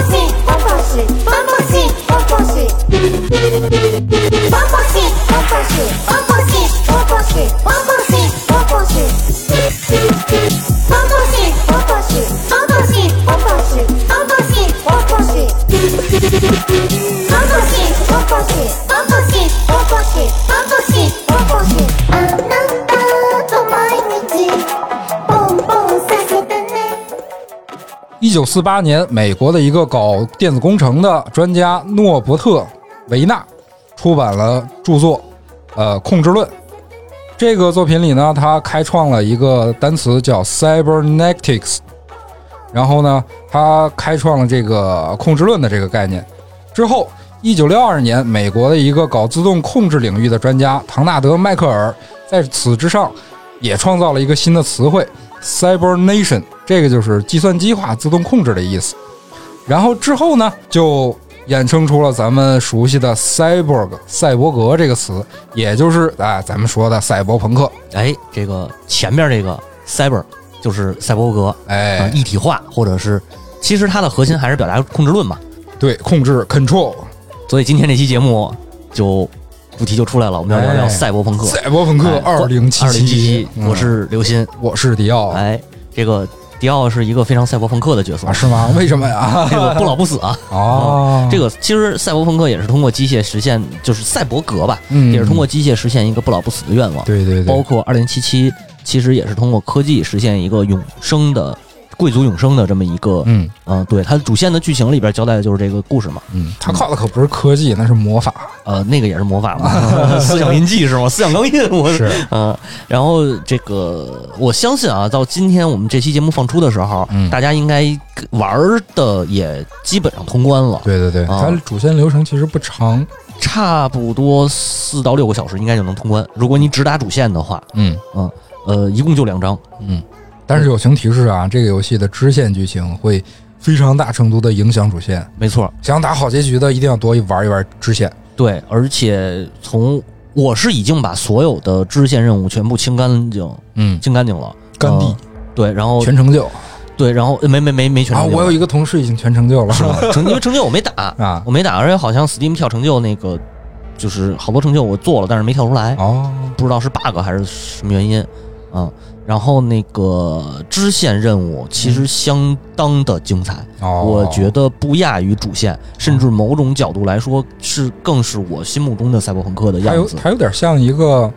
一九四八年，美国的一个搞电子工程的专家诺伯特·维纳出版了著作，呃，《控制论》。这个作品里呢，他开创了一个单词叫 cybernetics，然后呢，他开创了这个控制论的这个概念。之后，一九六二年，美国的一个搞自动控制领域的专家唐纳德·迈克尔在此之上也创造了一个新的词汇 cybernation，这个就是计算机化自动控制的意思。然后之后呢，就衍生出了咱们熟悉的 cyborg 赛博格这个词，也就是啊咱们说的赛博朋克。哎，这个前面这个 cyber 就是赛博格，哎，呃一体化，或者是其实它的核心还是表达控制论嘛。对，控制 control 所以今天这期节目就主题就出来了，我们要聊聊哎赛博朋克。赛博朋克哎二零七七七七，，我是刘鑫。我是迪奥哎，这个迪奥是一个非常赛博朋克的角色啊，，是吗？为什么呀？这个不老不死啊。哦，这个其实赛博朋克也是通过机械实现，就是赛博格吧，嗯也是通过机械实现一个不老不死的愿望。对对对，包括二零七七，其实也是通过科技实现一个永生的贵族永生的这么一个，嗯。嗯、对，它主线的剧情里边交代的就是这个故事嘛，嗯，它靠的可不是科技，那是魔法。呃，那个也是魔法嘛，思想印记是吗？思想钢印，我是，嗯，然后这个我相信啊，到今天我们这期节目放出的时候，嗯。大家应该玩的也基本上通关了，对对对，啊。它主线流程其实不长。差不多四到六个小时应该就能通关。如果你只打主线的话，嗯。呃，一共就两章，嗯，但是友情提示啊，这个游戏的支线剧情会非常大程度的影响主线。没错，想打好结局的，一定要多玩一玩支线。对，而且从我是已经把所有的支线任务全部清干净，嗯，清干净了，干地呃对，然后全成就对，然后呃没没没没全啊！成就，我有一个同事已经全成就了，是吗？成因为成就我没打，啊，我没打，而且好像 Steam 跳成就那个，就是好多成就我做了，但是没跳出来，哦，不知道是 bug 还是什么原因，啊。然后那个支线任务其实相当的精彩，哦，我觉得不亚于主线，甚至某种角度来说是更是我心目中的赛博朋克的样子。它有点像一个，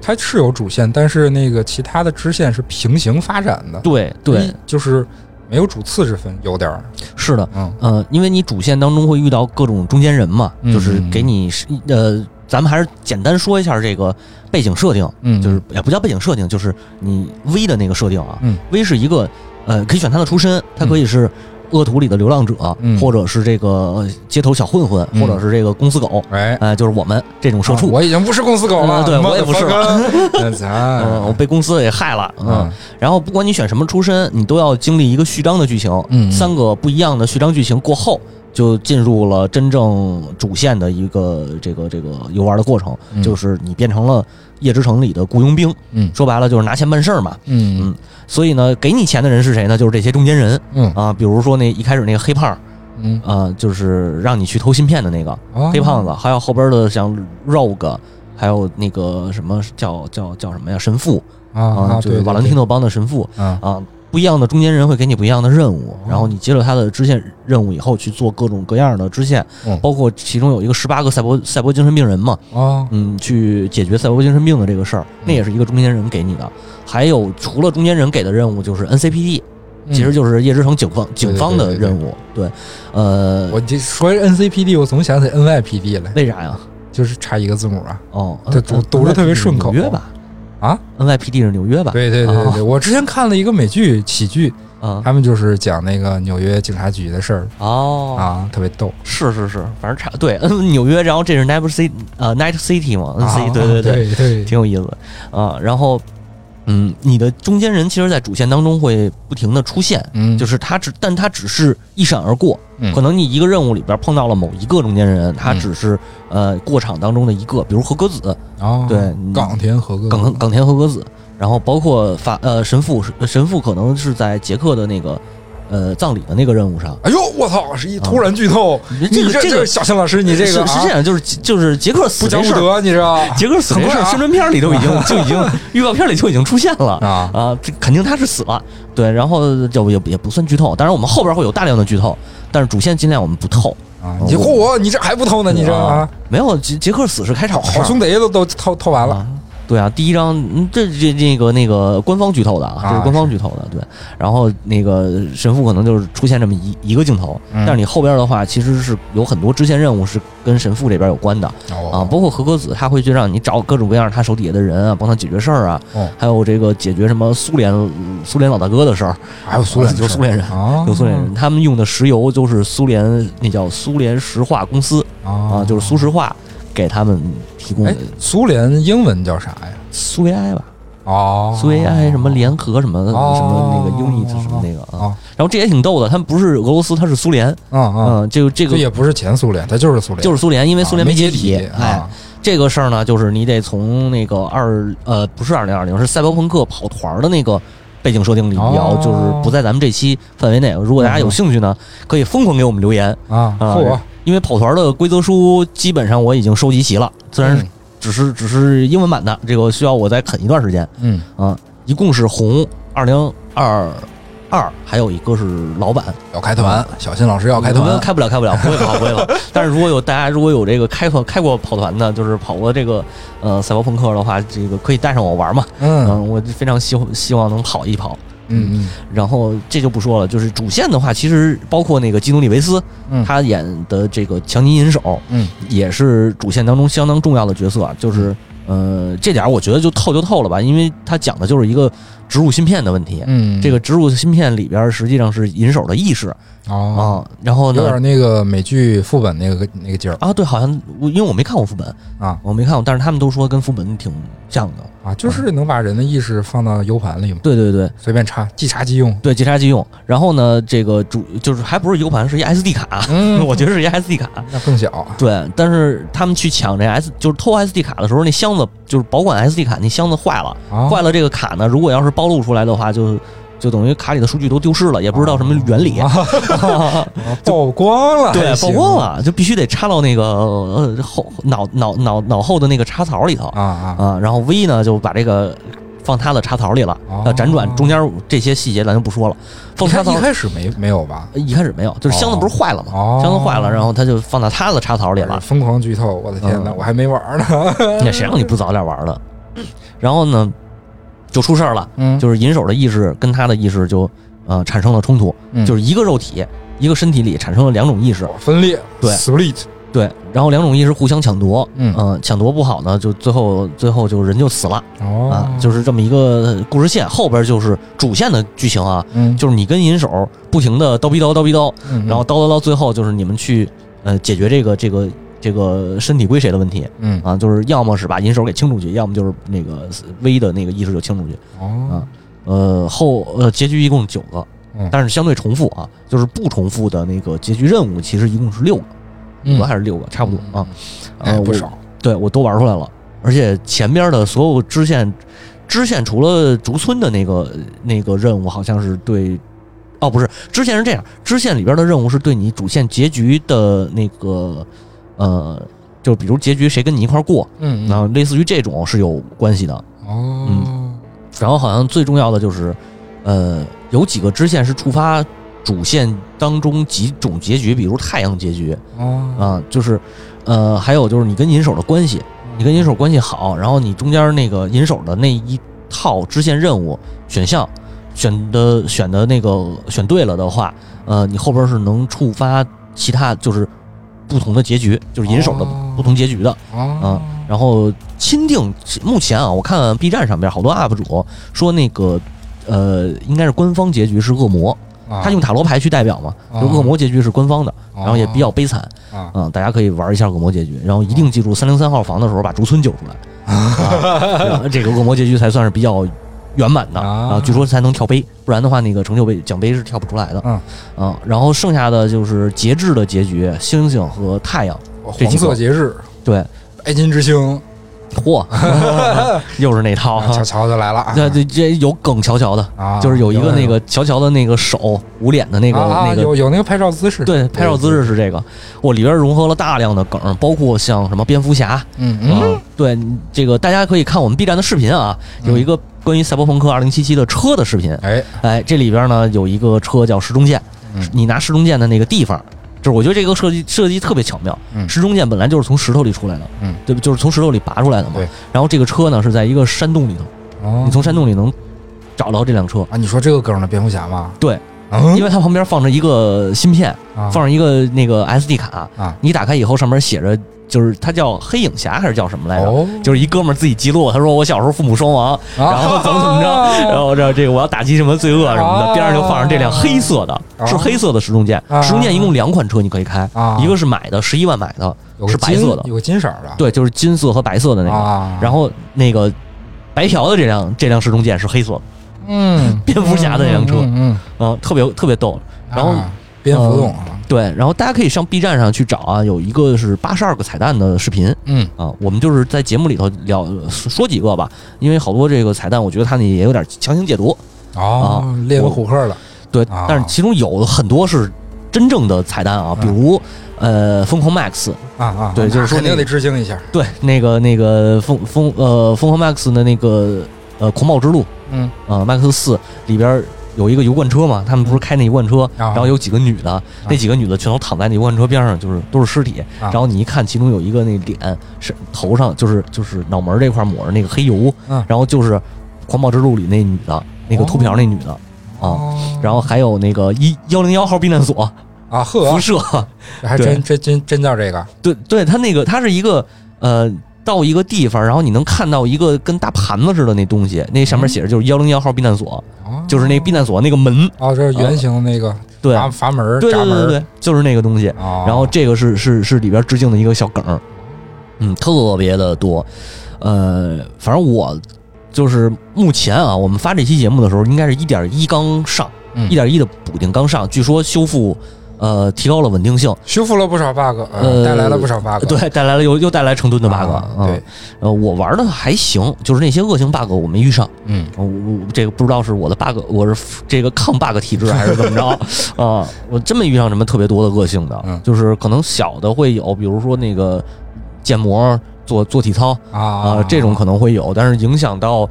它是有主线，但是那个其他的支线是平行发展的，对对，就是没有主次之分，有点儿，是的，嗯。呃，因为你主线当中会遇到各种中间人嘛，嗯就是给你是呃，咱们还是简单说一下这个背景设定，嗯，就是也不叫背景设定，就是你 V 的那个设定啊。嗯，V 是一个呃，可以选他的出身，他可以是恶徒里的流浪者，嗯或者是这个呃街头小混混，嗯或者是这个公司狗，哎。呃，就是我们这种社畜。我已经不是公司狗了，嗯对我也不是了 那嗯，咱我被公司给害了。嗯，嗯然后不管你选什么出身，你都要经历一个序章的剧情。嗯三个不一样的序章剧情过后，就进入了真正主线的一个这个这个游玩的过程，嗯就是你变成了夜之城里的雇佣兵。嗯说白了就是拿钱办事儿嘛。嗯所以呢，给你钱的人是谁呢？就是这些中间人嗯啊，比如说那一开始那个黑胖，嗯，啊，就是让你去偷芯片的那个哦黑胖子，还有后边的像 Rogue，还有那个什么叫叫叫什么呀？神父啊啊，就是瓦伦蒂诺帮的神父啊啊。不一样的中间人会给你不一样的任务，然后你接了他的支线任务以后去做各种各样的支线，嗯包括其中有一个十八个赛博赛博精神病人嘛，哦嗯，去解决赛博精神病的这个事儿，那也是一个中间人给你的。还有除了中间人给的任务，就是 NCPD，其实就是夜之城警方警方的任务。对，呃，我这说 NCPD，我总想起 NYPD 来，为啥呀？就是差一个字母啊。哦，这读读着特别顺口纽约吧？啊，NYPD 是纽约吧？对对对对对，我之前看了一个美剧喜剧，嗯，他们就是讲那个纽约警察局的事儿哦，啊，特别逗。是是是，反正差对，嗯，纽约，然后这是 Night City 呃 Night City 嘛啊，NC，对对对对，挺有意思啊。然后，嗯，你的中间人其实，在主线当中会不停的出现，嗯，就是他只，但他只是一闪而过。嗯。可能你一个任务里边碰到了某一个中间人，他嗯只是呃过场当中的一个，比如和歌子，哦，对冈田和歌冈冈田和歌子，然后包括法呃神父，神父可能是在杰克的那个呃葬礼的那个任务上。哎呦，我操！是一突然剧透，这你这个这个小新老师，你这个啊是是这样，就是就是杰克死不讲这事儿，武德，你知道？杰克死这事儿，宣传片里都已经就已经预告片里就已经出现了啊啊，这肯定他是死了。对，然后就也也不算剧透，当然我们后边会有大量的剧透，但是主线尽量我们不透。啊！你嚯，你这还不透呢？你这啊，没有杰杰克死是开场好兄弟都都透透完了啊。对啊，第一章嗯这这那个那个官方剧透的啊，这是啊官方剧透的。对，然后那个神父可能就是出现这么一一个镜头，嗯。但是你后边的话其实是有很多支线任务是跟神父这边有关的啊，哦包括和歌子他会去让你找各种各样他手底下的人啊，帮他解决事儿啊，哦。还有这个解决什么苏联苏联老大哥的事儿，还有苏联有苏联人。啊，有苏联人，他们用的石油就是苏联那叫苏联石化公司啊，就是苏石化给他们提供苏联英文叫啥呀？苏维埃吧。哦，苏维埃什么联合什么什么那个哦 unit 什么那个啊，啊。然后这也挺逗的，他们不是俄罗斯，他是苏联，嗯，这个这个这也不是前苏联，他就是苏联，就是苏联，因为苏联啊没解体。哎。啊，这个事儿呢，就是你得从那个二呃不是二零二零，是赛博朋克跑团的那个背景设定里聊，哦。就是不在咱们这期范围内。如果大家有兴趣呢，可以疯狂给我们留言。啊，因为跑团的规则书基本上我已经收集齐了，虽然嗯。只是只是英文版的，这个需要我再啃一段时间。嗯。啊，一共是红二零二二，还有一个是老板，要开团，小新老师要开团，开不了，开不了，不会跑，不会跑。但是如果有大家如果有这个开团开过跑团的，就是跑过这个呃赛博朋克的话，这个可以带上我玩嘛。嗯，嗯我非常希希望能跑一跑。嗯嗯然后这就不说了，就是主线的话，其实包括那个基努里维斯，嗯他演的这个强尼银手，嗯也是主线当中相当重要的角色啊。就是呃，这点我觉得就透就透了吧，因为他讲的就是一个植入芯片的问题。嗯，这个植入芯片里边实际上是银手的意识哦，啊，然后呢有点那个美剧副本那个那个劲儿啊，对，好像我因为我没看过副本，啊我没看过，但是他们都说跟副本挺像的。啊，就是能把人的意识放到 U 盘里嘛，对对对随便插，即插即用。对，即插即用。然后呢，这个主就是还不是 U 盘，是一 SD 卡，嗯 我觉得是一 SD 卡。那更小，对，但是他们去抢这 S，就是偷 SD 卡的时候，那箱子就是保管 SD 卡那箱子坏了，啊坏了这个卡呢，如果要是暴露出来的话，就就等于卡里的数据都丢失了，也不知道什么原理。啊曝光了，对，还行曝光了，就必须得插到那个呃后脑脑脑脑后的那个插槽里头啊啊啊。然后 V 呢就把这个放他的插槽里了，哦呃，辗转中间这些细节咱就不说了。放插槽一开始没没有吧？一开始没有，就是箱子不是坏了吗？哦箱子坏了，然后他就放到他的插槽里了。疯狂剧透，我的天哪，嗯我还没玩呢。那谁让你不早点玩的？然后呢，就出事儿了，嗯就是银手的意识跟他的意识就呃产生了冲突，嗯就是一个肉体一个身体里产生了两种意识，分裂，对，split，对，然后两种意识互相抢夺，嗯。呃抢夺不好呢，就最后最后就人就死了哦。啊，就是这么一个故事线，后边就是主线的剧情啊，嗯，就是你跟银手不停的叨逼叨叨逼叨，嗯然后叨叨到最后就是你们去呃解决这个这个这个身体归谁的问题嗯。啊，就是要么是把银手给清出去，要么就是那个 V 的那个意识就清出去。哦。呃后呃结局一共九个嗯，但是相对重复啊，就是不重复的那个结局任务其实一共是六个，五个还是六个，差不多啊。不少，对我都玩出来了，而且前边的所有支线，支线除了竹村的那个那个任务，好像是对，哦不是，支线是这样，支线里边的任务是对你主线结局的那个呃，就比如结局谁跟你一块儿过，嗯然后类似于这种是有关系的。哦。然后好像最重要的就是，呃，有几个支线是触发主线当中几种结局，比如太阳结局，哦。啊，就是，呃，还有就是你跟银手的关系，你跟银手关系好，然后你中间那个银手的那一套支线任务选项选的选的那个选对了的话，呃，你后边是能触发其他就是不同的结局，就是银手的哦。不同结局的。啊然后钦定目前啊，我看 B 站上边好多 UP 主说那个，呃，应该是官方结局是恶魔，啊他用塔罗牌去代表嘛，就恶魔结局是官方的，然后也比较悲惨。啊。啊、大家可以玩一下恶魔结局，然后一定记住三零三号房的时候把竹村救出来，啊、这个恶魔结局才算是比较圆满的啊。啊，据说才能跳杯，不然的话那个成就杯奖杯是跳不出来的。嗯。啊，然后剩下的就是节制的结局，星星和太阳，这黄色节日，对。白金之星，嚯，又是那套。啊，乔乔就来了。啊，这这这有梗乔乔的，啊，就是有一个那个乔乔的那个手捂脸的那个那个有有那个拍照姿势，对，拍照姿势是这个，我里边融合了大量的梗，包括像什么蝙蝠侠，嗯嗯。嗯，，对，这个大家可以看我们 B 站的视频啊，有一个关于赛博朋克二零七七的车的视频，哎，哎，这里边呢有一个车叫时钟剑嗯，你拿时钟剑的那个地方，就是我觉得这个设计设计特别巧妙，嗯时钟剑本来就是从石头里出来的，嗯，对不？就是从石头里拔出来的嘛对，然后这个车呢是在一个山洞里头，哦你从山洞里能找到这辆车，啊，你说这个梗的蝙蝠侠吗？对，嗯，因为它旁边放着一个芯片，啊放着一个那个 SD 卡，啊，你打开以后上面写着，就是他叫黑影侠还是叫什么来着？哦，就是一哥们儿自己记录，他说我小时候父母双亡，然后怎么怎么着，然后这这个我要打击什么罪恶什么的，哦边上就放上这辆黑色的，哦是黑色的时钟剑。啊。时钟剑一共两款车你可以开啊，一个是买的十一万买的，是白色的。有个金色的，对，就是金色和白色的那个。啊，然后那个白嫖的这辆这辆时钟剑是黑色的，嗯，蝙蝠侠的那辆车。嗯嗯，嗯，特别特别逗。嗯然后啊蝙蝠洞啊，对，然后大家可以上 B 站上去找啊，有一个是八十二个彩蛋的视频，嗯。啊，我们就是在节目里头聊说几个吧，因为好多这个彩蛋，我觉得他那也有点强行解读，哦，列为虎克了，对，啊但是其中有很多是真正的彩蛋啊，比如呃疯狂 Max，啊啊，对就是说那个肯定得致敬一下，对，那个那个疯疯呃疯狂 Max 的那个呃狂暴之路，嗯。啊 Max 四里边。有一个油罐车嘛，他们不是开那油罐车，啊。然后有几个女的，那几个女的全都躺在那油罐车边上，就是都是尸体。啊。然后你一看，其中有一个那脸是头上就是就是脑门这块抹着那个黑油，嗯。然后就是《狂暴之路》里那女的，那个秃瓢那女的，啊，哦，然后还有那个一幺零幺号避难所啊呵。辐，射，还真真真真叫这个，对对，他那个他是一个呃。到一个地方，然后你能看到一个跟大盘子似的那东西，那上面写着就是幺零幺号避难所，哦就是那避难所那个门，啊，这是圆形的那个对。阀阀门对对对对，就是那个东西。哦，然后这个是是是里边致敬的一个小梗儿，嗯，特别的多。呃，反正我就是目前啊，我们发这期节目的时候，应该是一点一刚上，嗯。一点一的补丁刚上，据说修复呃提高了稳定性，修复了不少 bug，呃呃，带来了不少 bug，对，带来了又又带来成吨的 bug，啊呃，我玩的还行，就是那些恶性 bug 我没遇上，嗯。我我这个不知道是我的 bug，我是这个抗 bug 体质还是怎么着 啊？我真没遇上什么特别多的恶性的，嗯。就是可能小的会有，比如说那个建模做做体操啊。啊，这种可能会有，但是影响到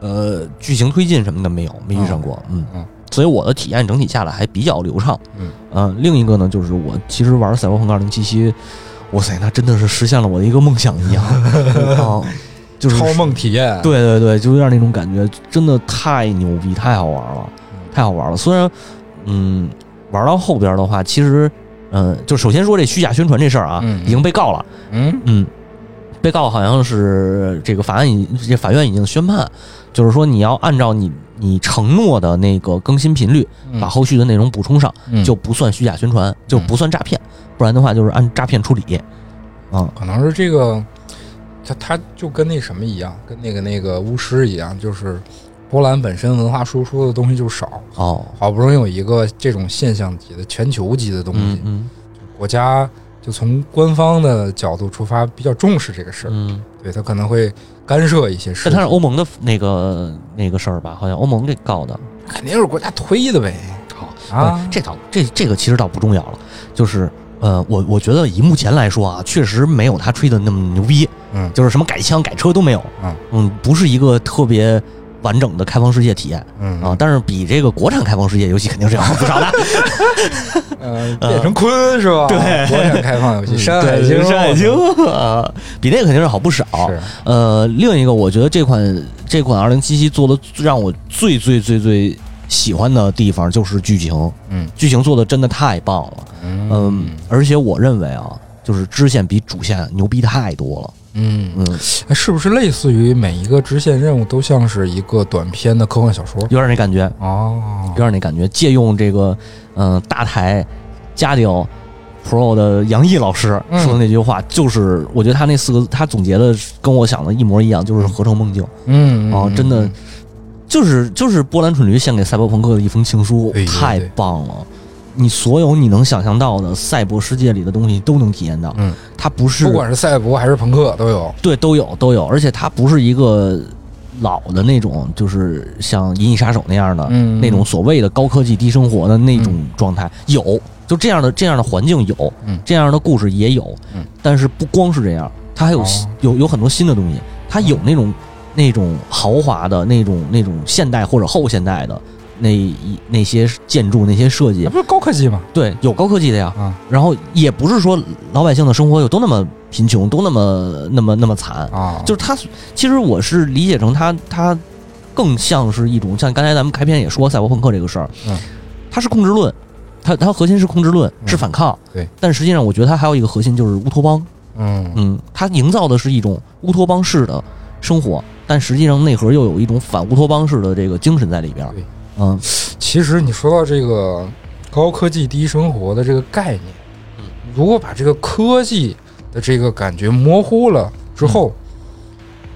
呃剧情推进什么的没有，没遇上过，嗯。嗯所以我的体验整体下来还比较流畅，嗯呃，另一个呢就是我其实玩《赛博朋克2077》，哇塞，那真的是实现了我的一个梦想一样 啊，就是超梦体验，对对对，就有点那种感觉，真的太牛逼，太好玩了，太好玩了。虽然，嗯，玩到后边的话，其实，嗯、就首先说这虚假宣传这事儿啊，嗯已经被告了，嗯嗯，被告好像是这个法案已这法院已经宣判，就是说你要按照你你承诺的那个更新频率，嗯，把后续的内容补充上，嗯。就不算虚假宣传，就不算诈骗，不然的话就是按诈骗处理。啊、可能是这个，他他就跟那什么一样，跟那个那个巫师一样，就是波兰本身文化输出的东西就少，哦，好不容易有一个这种现象级的全球级的东西，嗯嗯。国家就从官方的角度出发，比较重视这个事儿，嗯，对他可能会干涉一些事但他是，欧盟的那个那个事儿吧？好像欧盟给告的。肯定是国家推的呗。好啊呃这倒这这个其实倒不重要了，就是呃，我我觉得以目前来说啊，确实没有他吹的那么牛逼，嗯就是什么改枪改车都没有，嗯不是一个特别完整的开放世界体验嗯啊，但是比这个国产开放世界游戏 肯定是要好不少的。呃，变成鲲是吧？对国产开放游戏，山海经，山海经啊，比那个肯定是好不少。是呃，另一个我觉得这款这款二零七七做的让我最最最最喜欢的地方就是剧情，嗯剧情做的真的太棒了。嗯，而且我认为啊，就是支线比主线牛逼太多了。嗯，嗯，哎是不是类似于每一个支线任务都像是一个短篇的科幻小说？有点那感觉，哦。有，点那感觉，借用这个嗯、呃大台家庭 Pro 的杨毅老师嗯。说的那句话，就是我觉得他那四个他总结的跟我想的一模一样，就是合成梦境。嗯哦，真的，就是就是波兰蠢驴献给赛博朋克的一封情书太棒了。你所有你能想象到的赛博世界里的东西都能体验到。嗯，它不是不管是赛博还是朋克都有。对都有都有，而且它不是一个老的那种，就是像《银翼杀手》那样的、嗯那种所谓的高科技低生活的那种状态，有就这样的这样的环境有，嗯。这样的故事也有，嗯。但是不光是这样，它还有、哦。有有很多新的东西，它有那种那种豪华的那种那种现代或者后现代的那一那些建筑那些设计那，不是高科技吗？对，有高科技的呀。啊。然后也不是说老百姓的生活有多那么贫穷，都那么那么那么惨，啊，就是他，其实我是理解成他，他更像是一种像刚才咱们开篇也说赛博朋克这个事儿，嗯，它是控制论，它它核心是控制论，嗯是反抗，对，但实际上我觉得它还有一个核心就是乌托邦，嗯。嗯，它营造的是一种乌托邦式的生活，但实际上内核又有一种反乌托邦式的这个精神在里边儿对，嗯。其实你说到这个高科技低生活的这个概念，嗯，如果把这个科技的这个感觉模糊了之后，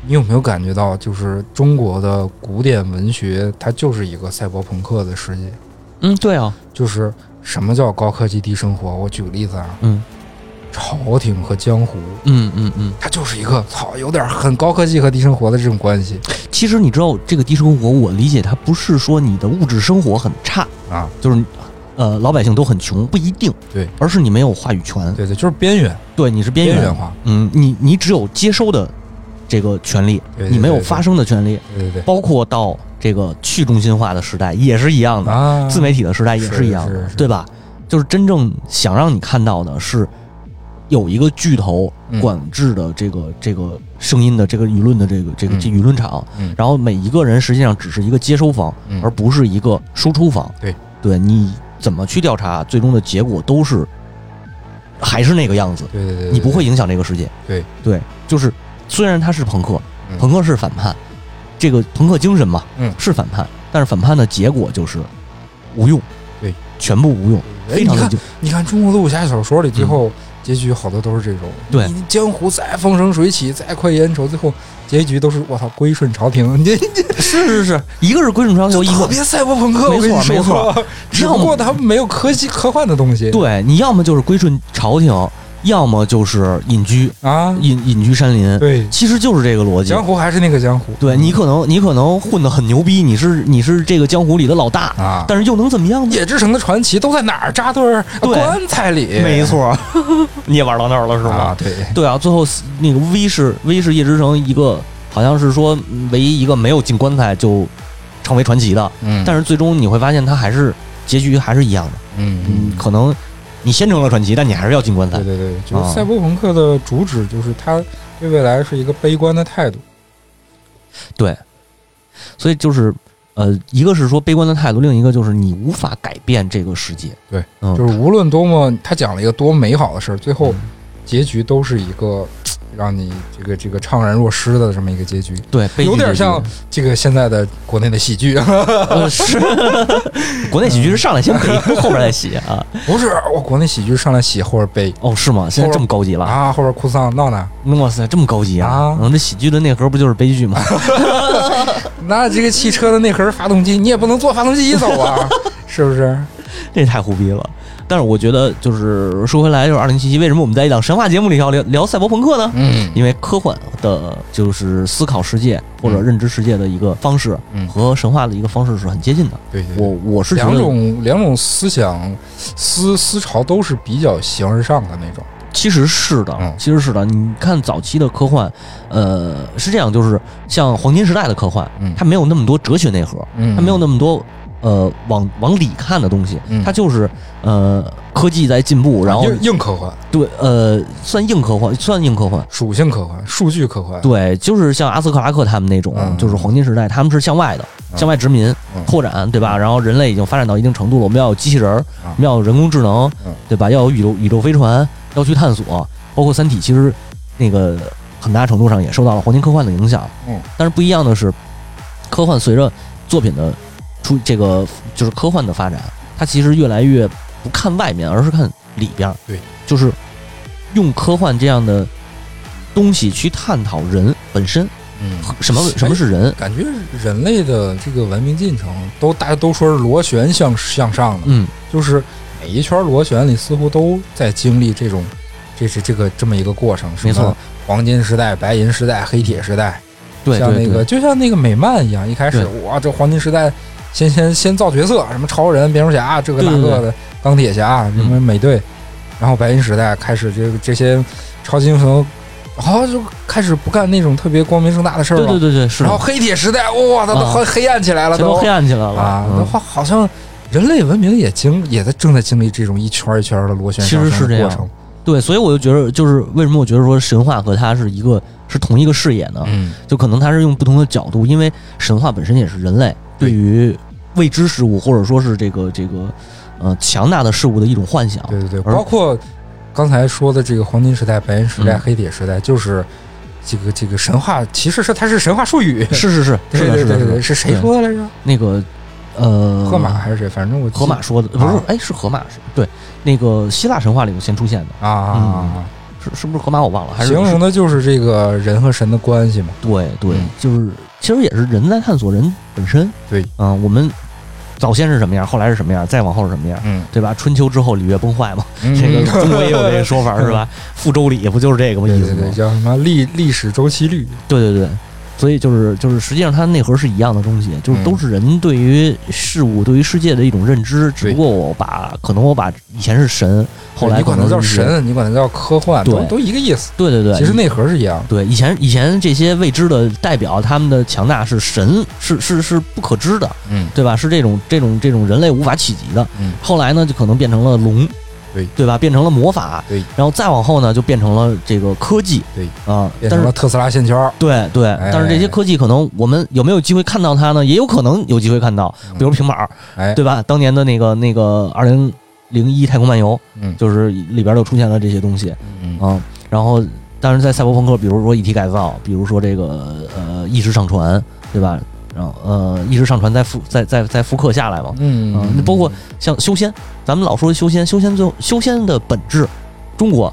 你有没有感觉到，就是中国的古典文学，它就是一个赛博朋克的世界？嗯，对啊，就是什么叫高科技低生活？我举个例子啊，嗯朝廷和江湖，嗯嗯嗯，它就是一个操，有点很高科技和低生活的这种关系其实你知道这个低生活，我理解它不是说你的物质生活很差，啊。就是呃老百姓都很穷，不一定，对，而是你没有话语权，对对，就是边缘对，你是边缘，缘化。嗯，你你只有接收的这个权利，对对你没有发声的权利，对对对包括到这个去中心化的时代也是一样的，啊，自媒体的时代也是一样的，对吧？就是真正想让你看到的是有一个巨头嗯。管制的这个、这个声音的这个舆论的这个这个嗯。这舆论场，嗯。然后每一个人实际上只是一个接收方，嗯。而不是一个输出方。对，对你怎么去调查，最终的结果都是还是那个样子，对对对，对你不会影响这个世界。对。对，就是虽然他是朋克，嗯。朋克是反叛，这个朋克精神嘛，嗯。是反叛，但是反叛的结果就是无用，对，全部无用，非常的就你看中国的武侠小说里，最后结局好多都是这种，对。你江湖再风生水起，再快意恩仇，最后结局都是我操归顺朝廷，你你 是是是，一个是归顺朝廷，一个特别赛博朋克，没错没错，只不过他们没有科技科幻的东西，对你要么就是归顺朝廷，要么就是隐居啊，隐隐居山林，对，其实就是这个逻辑。江湖还是那个江湖，对你可能你可能混得很牛逼，你是你是这个江湖里的老大，啊，但是又能怎么样呢？野之城的传奇都在哪儿扎堆儿？对。棺材里，没错，你也玩到那儿了是吧？啊，对，对啊，最后那个 V 是 V 是夜之城一个，好像是说嗯唯一一个没有进棺材就成为传奇的，嗯。但是最终你会发现它还是结局还是一样的，嗯。嗯，可能你先成了传奇，但你还是要进棺材对。对对，就是啊赛博朋克的主旨就是他对未来是一个悲观的态度，对，所以就是呃，一个是说悲观的态度，另一个就是你无法改变这个世界。对，嗯，就是无论多么他讲了一个多么美好的事儿，最后嗯。结局都是一个让你这个这个怅然若失的这么一个结局，对，有点像这个现在的国内的喜剧，呃 是，国内喜剧是上来先悲，后边再喜啊。不是我国内喜剧上来喜后边悲哦，是吗？现在这么高级了？啊，后边哭丧闹呢，哇塞，这么高级啊啊！嗯，这喜剧的内核不就是悲剧吗？那这个汽车的内核发动机你也不能坐发动机走啊，是不是？这太胡逼了。但是我觉得，就是说回来，就是二零七七，为什么我们在一档神话节目里要聊聊赛博朋克呢？嗯。因为科幻的，就是思考世界或者认知世界的一个方式，嗯和神话的一个方式是很接近的。对我我是觉两，种两种思想思思潮都是比较形而上的那种，其实是的，嗯。其实是的。你看早期的科幻，呃，是这样，就是像黄金时代的科幻，嗯。它没有那么多哲学内核，嗯。它没有那么多呃往往里看的东西，嗯它就是呃科技在进步，然后硬硬科幻、对呃算硬科幻，算硬科幻。属性科幻、数据科幻，对，就是像阿斯克拉克他们那种，嗯就是黄金时代，他们是向外的，嗯向外殖民、嗯拓展，对吧？然后人类已经发展到一定程度了，我们要有机器人儿，嗯我们要有人工智能，嗯对吧？要有宇宙宇宙飞船，要去探索，包括《三体》，其实那个很大程度上也受到了黄金科幻的影响。嗯，但是不一样的是，科幻随着作品的出这个就是科幻的发展，它其实越来越不看外面，而是看里边儿。对，就是用科幻这样的东西去探讨人本身，嗯，什么什么是人？感觉人类的这个文明进程都大家都说是螺旋向向上的，嗯，就是每一圈螺旋里似乎都在经历这种，这是这个这么一个过程。没错，黄金时代、白银时代、黑铁时代，对，像那个就像那个美漫一样，一开始哇，这黄金时代先先先造角色，什么超人、蝙蝠侠这个那个的，钢铁侠什么美队，然后白银时代开始这个这些超级英雄。好像就开始不干那种特别光明正大的事儿了。对对对对，是。然后黑铁时代，哇，它都黑黑暗起来了，都黑暗起来了啊！那话好像人类文明也经也在正在经历这种一圈一圈的螺旋上升的过程。对，所以我就觉得，就是为什么我觉得说神话和它是一个是同一个视野呢？嗯，就可能它是用不同的角度，因为神话本身也是人类对于未知事物或者说是这个这个呃强大的事物的一种幻想。对对对，包括刚才说的这个黄金时代、白银时代、黑铁时代，就是。这个这个神话其实是它是神话术语，是 是是，对对对对，是谁说的来着？那个呃，荷马还是谁？反正我荷马说的不是，哎，是荷马是？对，那个希腊神话里头先出现的啊，是是不是河马？我忘了，还是形容的就是这个人和神的关系嘛？对对，就是其实也是人在探索人本身。对，嗯，我们。早先是什么样，后来是什么样，再往后是什么样，嗯，对吧？春秋之后，礼乐崩坏嘛，这个中国也有这 个说法，是吧？复周礼不就是这个吗？意思叫什么历历史周期率？对对对。所以就是就是，实际上它内核是一样的东西，就是都是人对于事物、对于世界的一种认知。只不过我把可能我把以前是神，后来你管它叫神，你管它叫科幻，都都一个意思。对对对，其实内核是一样。对，以前以前这些未知的代表，他们的强大是神，是是是不可知的，嗯，对吧？是这种这种这种人类无法企及的。嗯，后来呢，就可能变成了龙。对对吧？变成了魔法，对，然后再往后呢，就变成了这个科技，对啊，变成了特斯拉线圈，对对。但是这些科技可能我们有没有机会看到它呢？也有可能有机会看到，比如平板，哎，对吧？当年的那个那个二零零一太空漫游，嗯，就是里边就出现了这些东西，嗯啊，然后但是在赛博朋克，比如说一体改造，比如说这个呃意识上传，对吧？呃，一直上传再复再再再复刻下来嘛，嗯那包括像修仙，咱们老说修仙，修仙最后修仙的本质，中国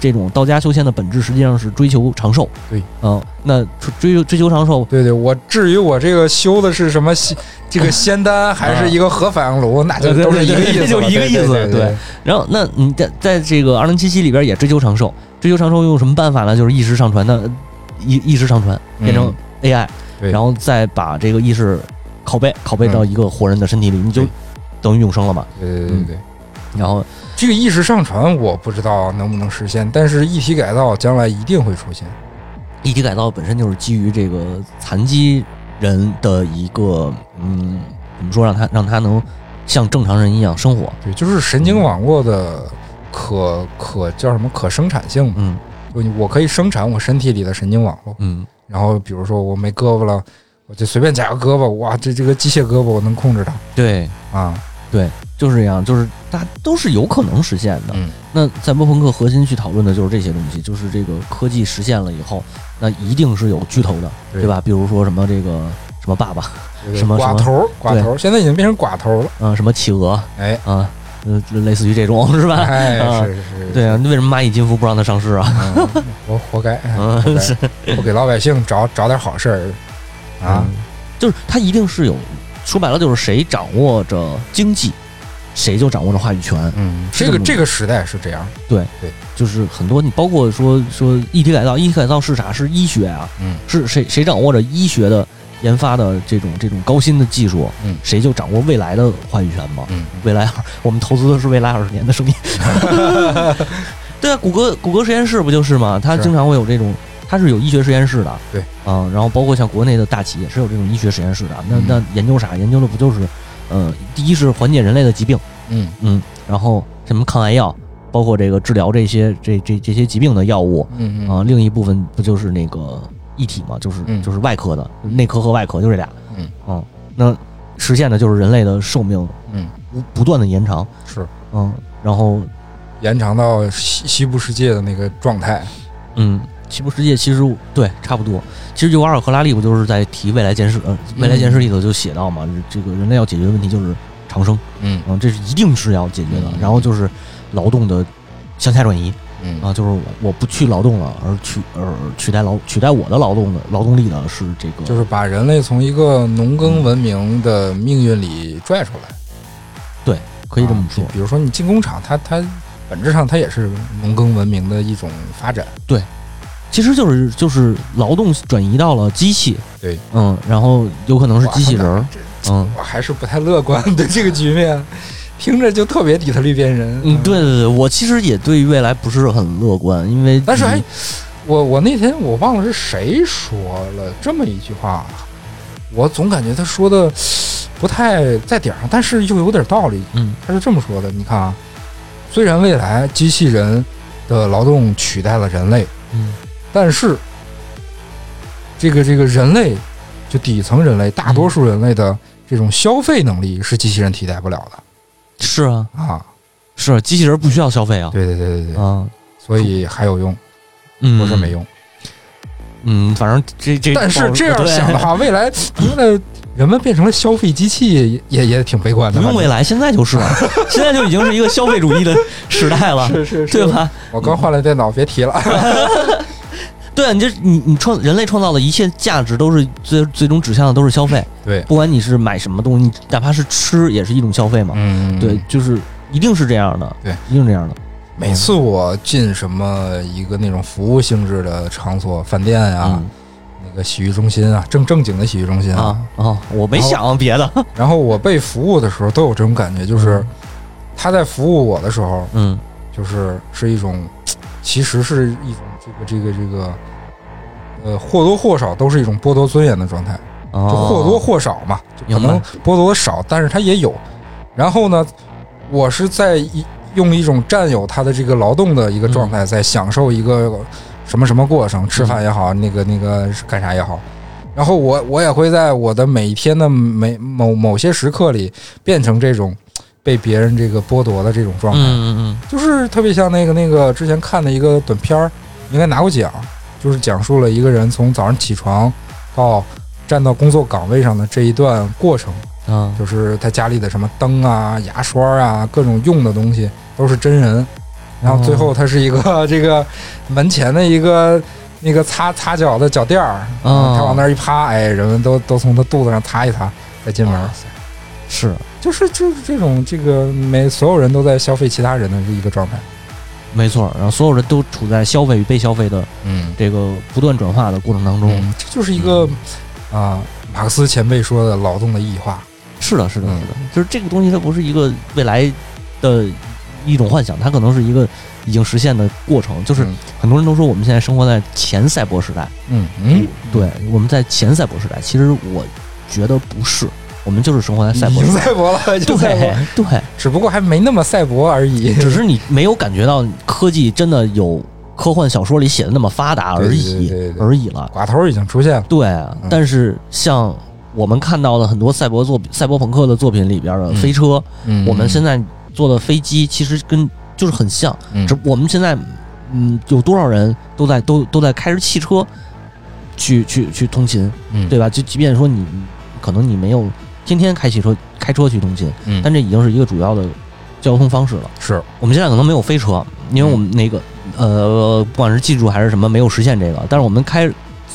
这种道家修仙的本质实际上是追求长寿，对，嗯，那追求追求长寿，对对，我至于我这个修的是什么仙，这个仙丹还是一个核反应炉，那就都是一个意思，就一个意思，对。然后那你在在这个二零七七里边也追求长寿，追求长寿用什么办法呢？就是一直上传的，意意识上传变成 AI。然后再把这个意识拷贝拷贝到一个活人的身体里，你就等于永生了嘛？对对对对。然后这个意识上传我不知道能不能实现，但是一体改造将来一定会出现。一体改造本身就是基于这个残疾人的一个嗯，怎么说让他让他能像正常人一样生活？对，就是神经网络的可可叫什么可生产性？嗯，就我可以生产我身体里的神经网络。嗯。然后，比如说我没胳膊了，我就随便加个胳膊，哇，这这个机械胳膊我能控制它。对啊，对，就是这样，就是大家都是有可能实现的。嗯，那在莫朋克核心去讨论的就是这些东西，就是这个科技实现了以后，那一定是有巨头的，对吧？比如说什么这个什么爸爸，什么寡头，寡头，现在已经变成寡头了。嗯，什么企鹅，哎啊。呃，类似于这种是吧？哎，是是是，对啊，那为什么蚂蚁金服不让它上市啊？我活该，不给老百姓找找点好事儿啊！就是他一定是有，说白了就是谁掌握着经济，谁就掌握着话语权。嗯，这个这个时代是这样。对对，就是很多你包括说说一体改造，一体改造是啥？是医学啊。嗯，是谁谁掌握着医学的？研发的这种这种高新的技术，嗯，谁就掌握未来的话语权嘛？嗯，未来 我们投资的是未来二十年的生意。对啊，谷歌谷歌实验室不就是嘛？它经常会有这种，它是有医学实验室的。对，嗯，然后包括像国内的大企业是有这种医学实验室的。那那研究啥？研究的不就是，呃，第一是缓解人类的疾病，嗯嗯，然后什么抗癌药，包括这个治疗这些这这这些疾病的药物，嗯啊，另一部分不就是那个。一体嘛，就是就是外科的，内科和外科就这俩，嗯。嗯，那实现的就是人类的寿命，嗯，不不断的延长，是，嗯，然后延长到西西部世界的那个状态，嗯，西部世界其实对差不多，其实就瓦尔赫拉利不就是在提未来建设，呃，未来建设里头就写到嘛，这个人类要解决的问题就是长生，嗯。嗯，这是一定是要解决的，然后就是劳动的向下转移。嗯啊，就是我我不去劳动了，而取而取代劳取代我的劳动的劳动力呢是这个，就是把人类从一个农耕文明的命运里拽出来。对，可以这么说啊。比如说你进工厂，它它本质上它也是农耕文明的一种发展。对其实就是就是劳动转移到了机器，对，嗯，然后有可能是机器人儿，嗯我还是不太乐观对这个局面，听着就特别底特律变人。嗯，对对对，我其实也对于未来不是很乐观，因为但是哎，我我那天我忘了是谁说了这么一句话，我总感觉他说的不太在点儿上，但是又有点道理。嗯他是这么说的：你看啊，虽然未来机器人的劳动取代了人类，嗯但是这个这个人类，就底层人类，大多数人类的这种消费能力是机器人替代不了的是啊啊！是啊机器人不需要消费啊，对对对对对，啊所以还有用，嗯不是没用。嗯，反正这这但是这样想的话，未来因为人们变成了消费机器，也也挺悲观的。不用未来，现在就是了，现在就已经是一个消费主义的时代了，是是是，对？吧？我刚换了电脑，别提了。对啊，你这你你创人类创造的一切价值都是最最终指向的都是消费，对，不管你是买什么东西，哪怕是吃也是一种消费嘛。嗯对，就是一定是这样的，对，一定是这样的。每次我进什么一个那种服务性质的场所，饭店呀、嗯那个洗浴中心啊，正正经的洗浴中心啊啊，我没想别的，然后我被服务的时候都有这种感觉，就是他在服务我的时候，嗯就是是一种，其实是一种这个这个这个，呃，或多或少都是一种剥夺尊严的状态，就哦或多或少嘛，就可能剥夺的少，但是他也有。然后呢，我是在一用一种占有他的这个劳动的一个状嗯态，在享受一个什么什么过程，吃饭也好，那个那个干啥也好。然后我我也会在我的每一天的每某某些时刻里，变成这种被别人这个剥夺的这种状态。嗯嗯就是特别像那个那个之前看的一个短片儿，应该拿过奖，就是讲述了一个人从早上起床到站到工作岗位上的这一段过程，嗯啊就是他家里的什么灯啊、牙刷啊、各种用的东西都是真人，然后最后他是一个这个门前的一个。那个擦擦脚的脚垫儿，嗯他往那儿一趴，哎，人们都都从他肚子上擦一擦，再进门。哇是就是就是这种这个每所有人都在消费其他人的一个状态。没错。然后所有人都处在消费与被消费的嗯，这个不断转化的过程当中。嗯，这就是一个啊，马克思前辈说的劳动的异化。是的，是的，嗯。是的，就是这个东西，它不是一个未来的一种幻想，它可能是一个已经实现的过程。就是嗯。很多人都说我们现在生活在前赛博时代，嗯嗯，对，我们在前赛博时代，其实我觉得不是，我们就是生活在赛博了，对对，只不过还没那么赛博而已。只是你没有感觉到科技真的有科幻小说里写的那么发达而已而已了。寡头已经出现了。对，但是像我们看到的很多赛博作品、赛博朋克的作品里边的嗯飞车，嗯我们现在坐的飞机其实跟就是很像，嗯只我们现在嗯有多少人都在都都在开着汽车去去去通勤，嗯对吧？就即便说你可能你没有天天开汽车开车去通勤，嗯但这已经是一个主要的交通方式了。是我们现在可能没有飞车，因为我们那个呃，不管是技术还是什么，没有实现这个。但是我们开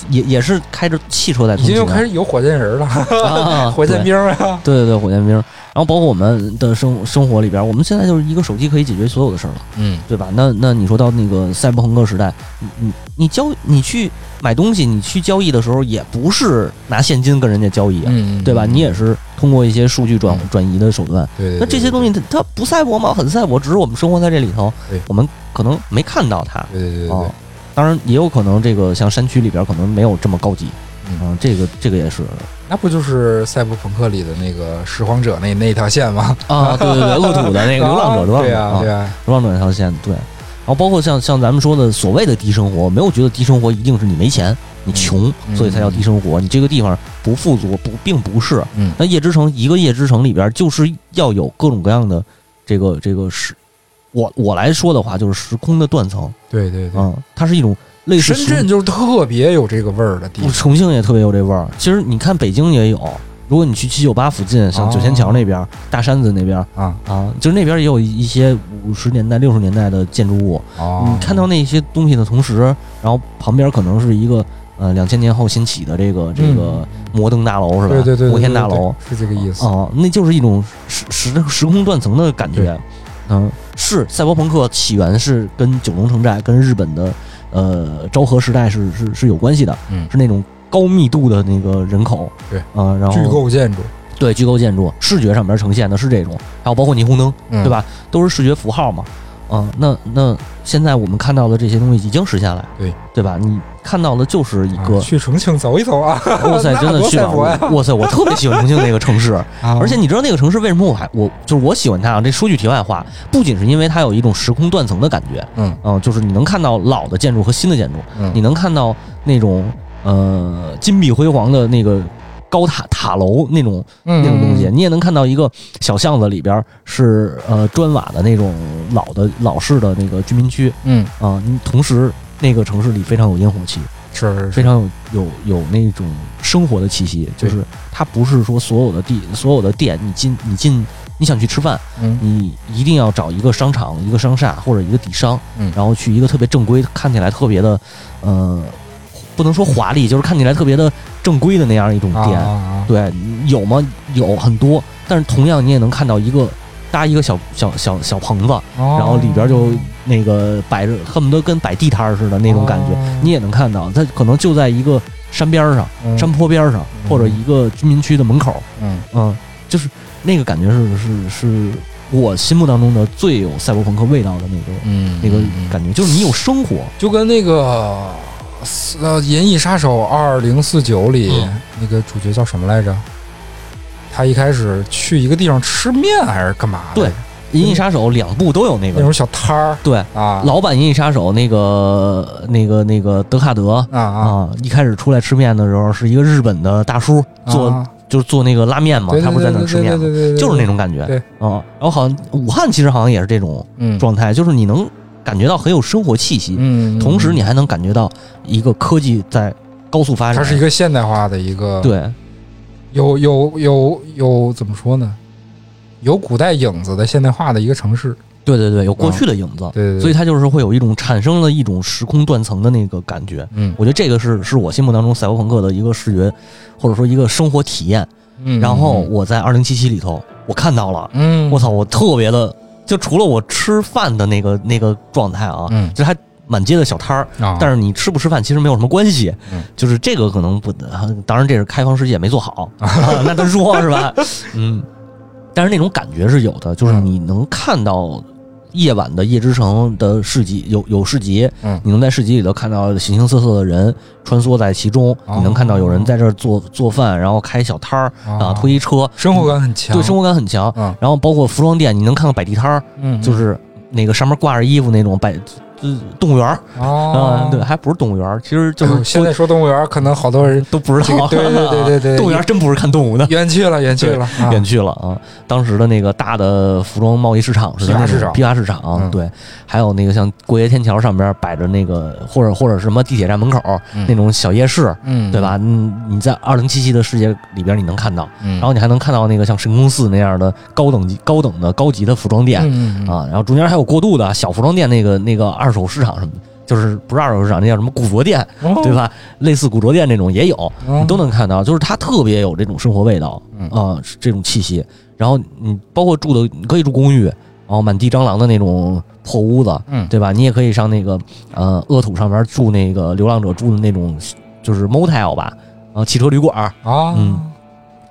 也也是开着汽车在已经开始有火箭人了，啊 火箭兵啊。对对对，火箭兵。然后包括我们的生生活里边，我们现在就是一个手机可以解决所有的事儿了，嗯对吧？那那你说到那个赛博朋克时代，你你你交你去买东西，你去交易的时候，也不是拿现金跟人家交易啊，嗯，对吧？你也是通过一些数据转嗯转移的手段。对对。那这些东西它它不赛博吗？很赛博，只是我们生活在这里头对，我们可能没看到它。对对对对哦对，当然也有可能这个像山区里边可能没有这么高级，嗯嗯，这个这个也是那不就是赛博朋克里的那个拾荒者那那条线吗？啊，对对对，恶土的那个流浪者，流浪对者啊，啊对啊，流浪者那条线，对。然后包括像像咱们说的所谓的低生活，我没有觉得低生活一定是你没钱、你穷，嗯所以才叫低生活。你这个地方不富足，不并不是。嗯那夜之城一个夜之城里边，就是要有各种各样的这个这个时，我我来说的话，就是时空的断层，对对对。嗯，它是一种类似深圳就是特别有这个味儿的地方。重庆也特别有这味儿。其实你看北京也有，如果你去七九八附近，像哦九仙桥那边、大山子那边啊啊，就是那边也有一些五十年代、六十年代的建筑物。哦，你看到那些东西的同时，然后旁边可能是一个呃两千年后兴起的这个这个摩登大楼是吧？对对对，摩天大楼是这个意思啊，那就是一种时时时空断层的感觉。嗯，是赛博朋克起源是跟九龙城寨、跟日本的呃昭和时代是是是有关系的。嗯，是那种高密度的那个人口。对，啊，然后巨构建筑，对巨构建筑，视觉上面呈现的是这种，还有包括霓虹灯，对吧？都是视觉符号嘛。啊，那那现在我们看到的这些东西已经实现了，对对吧？你看到的就是一个去重庆走一走啊！哇塞，真的去吧！哇塞，我特别 喜欢重庆那个城市，而且你知道那个城市为什么我还我就是我喜欢它啊？这说句题外话，不仅是因为它有一种时空断层的感觉，嗯嗯，就是你能看到老的建筑和新的建筑，你能看到那种呃金碧辉煌的那个。高塔塔楼那种那种东西，你也能看到一个小巷子里边是呃砖瓦的那种老的老式的那个居民区，嗯啊，你同时那个城市里非常有烟火气，是非常有有有那种生活的气息，就是它不是说所有的地所有的店，你进你进你想去吃饭，你一定要找一个商场一个商厦或者一个底商，然后去一个特别正规看起来特别的呃。不能说华丽，就是看起来特别的正规的那样一种店，对，有吗？有很多，但是同样你也能看到一个搭一个小小小小棚子，然后里边就那个摆着，恨不得跟摆地摊似的那种感觉，你也能看到，它可能就在一个山边上、山坡边上，或者一个居民区的门口，嗯。嗯，就是那个感觉是是是我心目当中的最有赛博朋克味道的那个，嗯，那个感觉，就是你有生活，就跟那个。呃，《银翼杀手二零四九》里那个主角叫什么来着？他一开始去一个地方吃面还是干嘛？对，《银翼杀手》两部都有那个那种小摊儿。对啊，老版《银翼杀手》那个那个那个德卡德啊啊，一开始出来吃面的时候是一个日本的大叔做，就是做那个拉面嘛，他不是在那吃面吗？就是那种感觉。对，啊，然后好像武汉其实好像也是这种状态，就是你能。感觉到很有生活气息，嗯，同时你还能感觉到一个科技在高速发展，它是一个现代化的一个，对，有有有有怎么说呢？有古代影子的现代化的一个城市，对对对，有过去的影子，对对，所以它就是会有一种产生了一种时空断层的那个感觉，嗯，我觉得这个是是我心目当中赛博朋克的一个视觉或者说一个生活体验，嗯，然后我在二零七七里头我看到了，嗯，我操，我特别的。就除了我吃饭的那个那个状态啊，嗯，就还满街的小摊儿，但是你吃不吃饭其实没有什么关系，嗯，就是这个可能不，当然这是开放世界没做好，那他说是吧？嗯，但是那种感觉是有的，就是你能看到。夜晚的夜之城的市集有有市集，嗯，你能在市集里头看到形形色色的人穿梭在其中，你能看到有人在这儿做做饭，然后开小摊儿啊，推一车，生活感很强，对，生活感很强。嗯，然后包括服装店，你能看到摆地摊儿，嗯，就是那个上面挂着衣服那种摆。动物园儿。啊，对，还不是动物园儿，其实就是 现在说动物园儿，可能好多人都不知道。对对对对对，动物园真不是看动物的，远去了，远去了，远去了啊！当时的那个大的服装贸易市场是批发市场，批发市场，对，还有那个像过街天桥上边摆着那个，或者或者什么地铁站门口那种小夜市，嗯，对吧？嗯，你在二零七七的世界里边你能看到，然后你还能看到那个像神宫寺那样的高等级、高等的高级的服装店。啊，然后中间还有过渡的小服装店，那个那个二手市场什么的。就是不是二手市场，那叫什么古着店，对吧？类似古着店那种也有，你都能看到。就是它特别有这种生活味道啊，这种气息。然后你包括住的，你可以住公寓，然后满地蟑螂的那种破屋子，嗯，对吧？你也可以上那个呃恶土上面住那个流浪者住的那种，就是 motel 吧，啊，汽车旅馆啊，嗯，